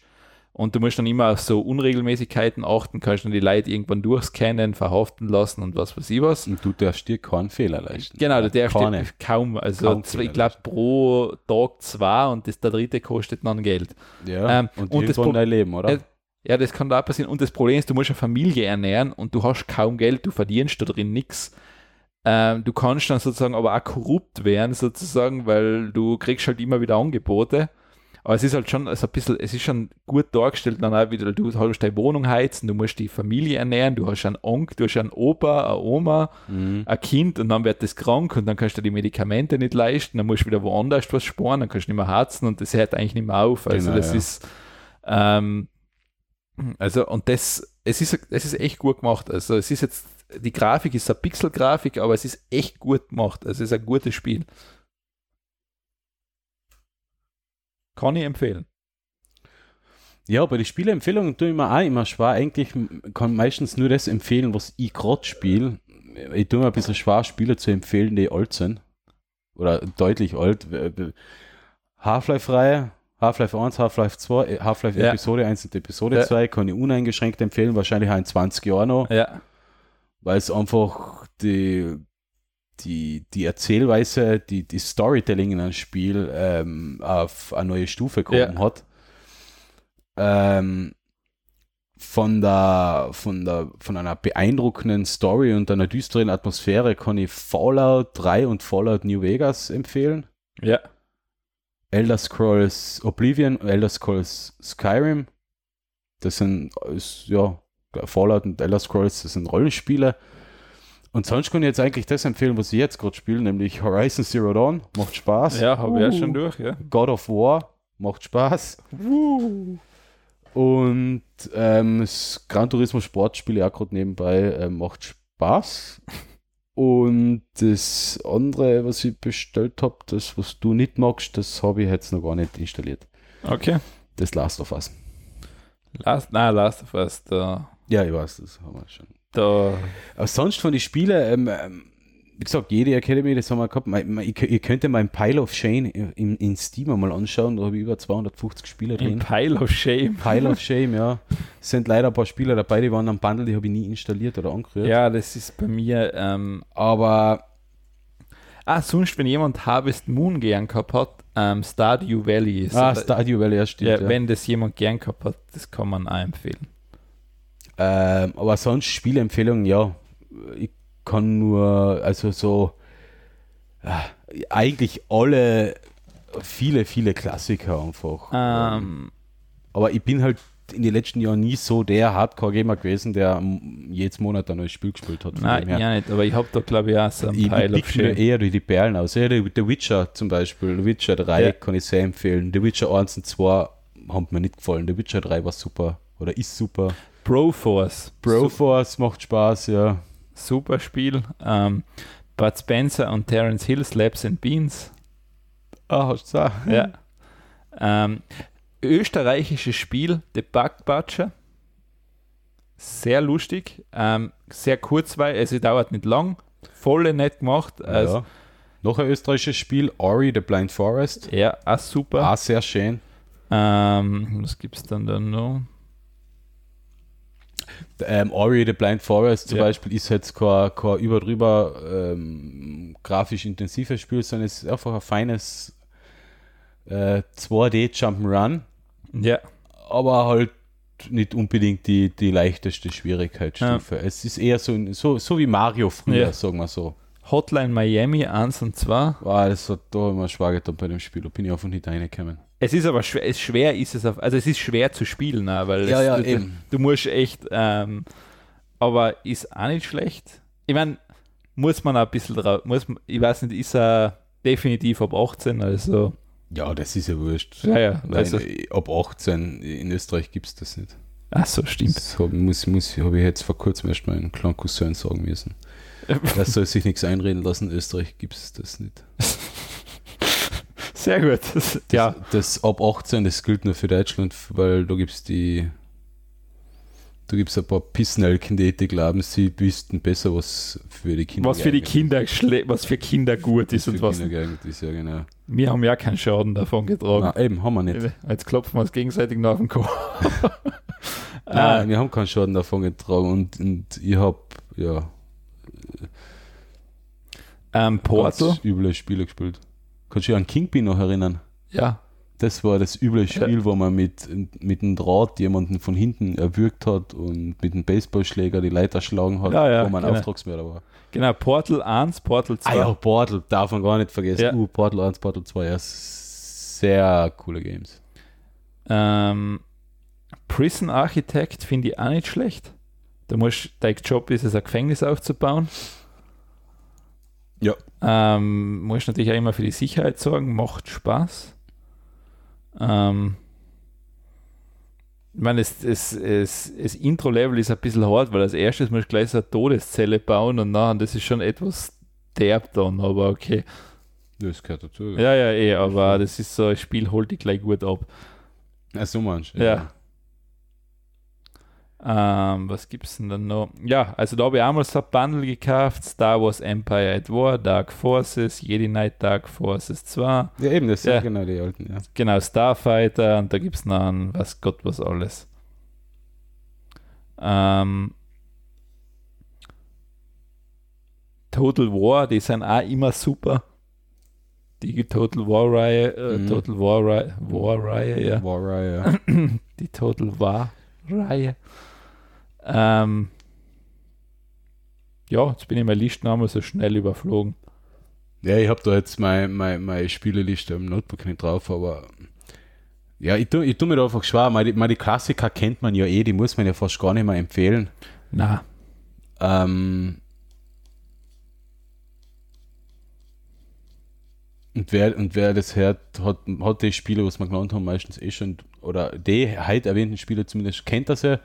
Und du musst dann immer auf so Unregelmäßigkeiten achten, kannst dann die Leute irgendwann durchscannen, verhaften lassen und was weiß ich was. Und du darfst dir keinen Fehler leisten. Genau, du darfst dir kaum. Also kaum ich glaube pro Tag zwei und das, der dritte kostet dann Geld. Ja, ähm, und, und das dein Leben, oder? Ja, das kann da passieren. Und das Problem ist, du musst eine Familie ernähren und du hast kaum Geld, du verdienst da drin nichts. Ähm, du kannst dann sozusagen aber auch korrupt werden, sozusagen, weil du kriegst halt immer wieder Angebote. Aber es ist halt schon also ein bisschen, es ist schon gut dargestellt, dann auch wieder, du hast deine Wohnung heizen, du musst die Familie ernähren, du hast einen Onkel, du hast einen Opa, eine Oma, mhm. ein Kind und dann wird das krank und dann kannst du die Medikamente nicht leisten, dann musst du wieder woanders was sparen, dann kannst du nicht mehr harzen und das hört eigentlich nicht mehr auf. Also genau, das ja. ist, ähm, also, und das, es ist, es ist echt gut gemacht. Also, es ist jetzt, die Grafik ist eine Pixel-Grafik, aber es ist echt gut gemacht. Also, es ist ein gutes Spiel. Kann ich empfehlen. Ja, bei den Spieleempfehlungen tue ich mir auch immer schwer. Eigentlich kann meistens nur das empfehlen, was ich gerade spiele. Ich tue mir ein bisschen schwer, Spiele zu empfehlen, die alt sind. Oder deutlich alt. Half-Life-Reihe Half-Life 1, Half-Life 2, äh, Half-Life ja. Episode 1 und Episode ja. 2 kann ich uneingeschränkt empfehlen, wahrscheinlich auch in 20 Jahren noch. Ja. Weil es einfach die die, die Erzählweise, die, die Storytelling in einem Spiel ähm, auf eine neue Stufe gekommen hat. Ähm, von der, von der, von einer beeindruckenden Story und einer düsteren Atmosphäre kann ich Fallout 3 und Fallout New Vegas empfehlen. Ja. Elder Scrolls Oblivion, Elder Scrolls Skyrim. Das sind, ist, ja, Fallout und Elder Scrolls, das sind Rollenspiele. Und sonst kann ich jetzt eigentlich das empfehlen, was ich jetzt gerade spiele, nämlich Horizon Zero Dawn. Macht Spaß. Ja, habe uh. ich ja schon durch, ja. God of War. Macht Spaß. Uh. Und ähm, das Gran Turismo Sportspiel auch gerade nebenbei äh, macht Spaß. Und das andere, was ich bestellt habe, das, was du nicht magst, das habe ich jetzt noch gar nicht installiert. Okay. Das Last of Us. Last, nein, Last of Us, da. Ja, ich weiß, das haben wir schon. Da. Aber sonst von den Spielen, ähm, ähm, wie gesagt, jede Academy, das haben wir gehabt. ihr könnt mal ein Pile of Shame in, in Steam mal anschauen, da habe ich über 250 Spiele drin. Ein Pile of Shame. Pile of Shame, ja. Es sind leider ein paar Spiele dabei, die waren am Bundle, die habe ich nie installiert oder angerührt. Ja, das ist bei mir. Ähm, Aber. Ah, sonst, wenn jemand Harvest Moon gern gehabt hat, ähm, Stardew Valley ist. Ah, Stardew Valley, ja, stimmt. Ja, ja, Wenn das jemand gern gehabt hat, das kann man auch empfehlen. Ähm, aber sonst Spielempfehlungen, ja. Ich kann nur, also so, äh, eigentlich alle, viele, viele Klassiker einfach. Ähm, aber ich bin halt in den letzten Jahren nie so der Hardcore-Gamer gewesen, der jedes Monat ein neues Spiel gespielt hat. Nein, ja nicht, aber ich habe da glaube ich auch so ein Pile ich mir eher die, die Perlen aus. Ja, The Witcher zum Beispiel, The Witcher 3 ja. kann ich sehr empfehlen. The Witcher 1 und 2 haben mir nicht gefallen. The Witcher 3 war super oder ist super. Broforce. Broforce macht Spaß, ja. Super Spiel. Ähm, Bud Spencer und Terence Hill, Slaps and Beans. Ah, hast du auch. Ja. Ähm, österreichisches Spiel, The Bug Butcher. Sehr lustig, ähm, sehr kurzweilig, also dauert nicht lang, voll nett gemacht. Also, ja. Noch ein österreichisches Spiel, Ori the Blind Forest. Ja, auch super. Auch sehr schön. Ähm, was gibt es dann da noch? Ähm, Ori the Blind Forest zum ja. Beispiel ist jetzt kein, kein über drüber ähm, grafisch intensives Spiel, sondern es ist einfach ein feines äh, 2D Jump'n'Run. Ja. Aber halt nicht unbedingt die, die leichteste Schwierigkeitsstufe. Ja. Es ist eher so, so, so wie Mario früher, ja. sagen wir so. Hotline Miami 1 und 2. Wow, das hat da immer schwer getan bei dem Spiel. Da bin ich einfach nicht reingekommen. Es ist aber schwer, es schwer ist es, auf, also es ist schwer zu spielen, auch, weil ja, es, ja, du, du musst echt, ähm, aber ist auch nicht schlecht. Ich meine, muss man auch ein bisschen drauf, muss ich weiß nicht, ist er definitiv ab 18, also. Ja, das ist ja wurscht. Ja, ja. Also, ab 18 in Österreich gibt es das nicht. Ach so, stimmt. Das hab, muss, muss, habe ich jetzt vor kurzem erst mal einen kleinen Cousin sagen müssen. das soll sich nichts einreden lassen, in Österreich gibt es das nicht. Sehr gut. Das, ja. das ab 18, das gilt nur für Deutschland, weil da gibt es die gibt es ein paar Pissnelken, die, die glauben, sie wüssten besser, was für die Kinder Was für die Kinder was für Kinder gut was ist und was. ist, ja, genau. Wir haben ja keinen Schaden davon getragen. Nein, eben, haben wir nicht. Jetzt klopfen wir uns gegenseitig nach dem Kopf. Nein, wir haben keinen Schaden davon getragen und, und ich habe, ja. Ähm, Porto. üble Spiele gespielt. Kannst du dich an Kingpin noch erinnern? Ja. Das war das üble Spiel, ja. wo man mit, mit einem Draht jemanden von hinten erwürgt hat und mit einem Baseballschläger die Leiter schlagen hat, ja, ja, wo man genau. Auftragsmörder war. Genau, Portal 1, Portal 2. Ah ja, Portal, darf man gar nicht vergessen. Uh, Portal 1, Portal 2, ja, sehr coole Games. Ähm, Prison Architect finde ich auch nicht schlecht. Da musst, dein Job ist es, ein Gefängnis aufzubauen. Ja. Ähm, muss natürlich auch immer für die Sicherheit sorgen, macht Spaß. Ähm, ich meine, das, das, das, das Intro-Level ist ein bisschen hart, weil als erstes musst du gleich so eine Todeszelle bauen und nachher, das ist schon etwas derb dann, aber okay. Das gehört dazu. Ja, ja, eh, aber das ist so, ein Spiel holt dich gleich gut ab. Ach so manch. Ja. ja. Ähm, was gibt es denn dann noch? Ja, also da habe ich einmal so ein Bundle gekauft: Star Wars Empire at War, Dark Forces, Jedi Knight Dark Forces 2. Ja, eben, das ja. sind genau die alten, ja. Genau, Starfighter und da gibt es noch ein, was Gott, was alles. Ähm, Total War, die sind auch immer super. Die Total War-Reihe, äh, mhm. Total War-Reihe, War-Reihe, ja. War-Reihe. die Total War-Reihe. Ähm, ja, jetzt bin ich meine Liste einmal so schnell überflogen. Ja, ich habe da jetzt meine, meine, meine Spieleliste am Notebook nicht drauf, aber ja, ich tue, ich tue mir da einfach schwer. Meine, meine Klassiker kennt man ja eh, die muss man ja fast gar nicht mehr empfehlen. Na. Ähm, und wer, und wer das hört, hat, hat die Spiele, was wir genannt haben, meistens eh schon, oder die heute erwähnten Spieler zumindest kennt das ja,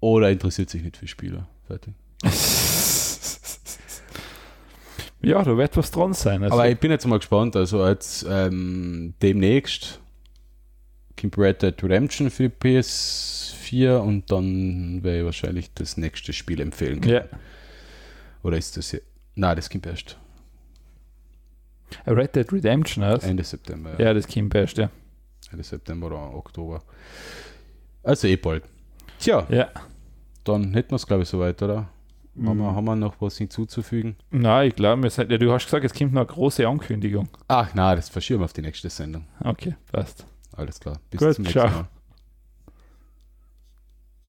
oder interessiert sich nicht für Spieler. Fertig. ja, da wird was dran sein. Also. Aber ich bin jetzt mal gespannt, also jetzt ähm, demnächst kommt Red Dead Redemption für die PS4 und dann werde ich wahrscheinlich das nächste Spiel empfehlen können. Ja. Oder ist das hier? Nein, das kommt erst. Red Dead Redemption aus? Ende September. Ja, ja das kommt erst, ja. Ende September oder Oktober. Also eh bald. Tja. Ja. Dann hätten wir es, glaube ich, soweit, oder? Mhm. Haben, wir, haben wir noch was hinzuzufügen? Nein, ich glaube, ja, du hast gesagt, es kommt noch eine große Ankündigung. Ach, nein, das verschieben wir auf die nächste Sendung. Okay, passt. Alles klar. Bis Gut, zum nächsten ciao. Mal.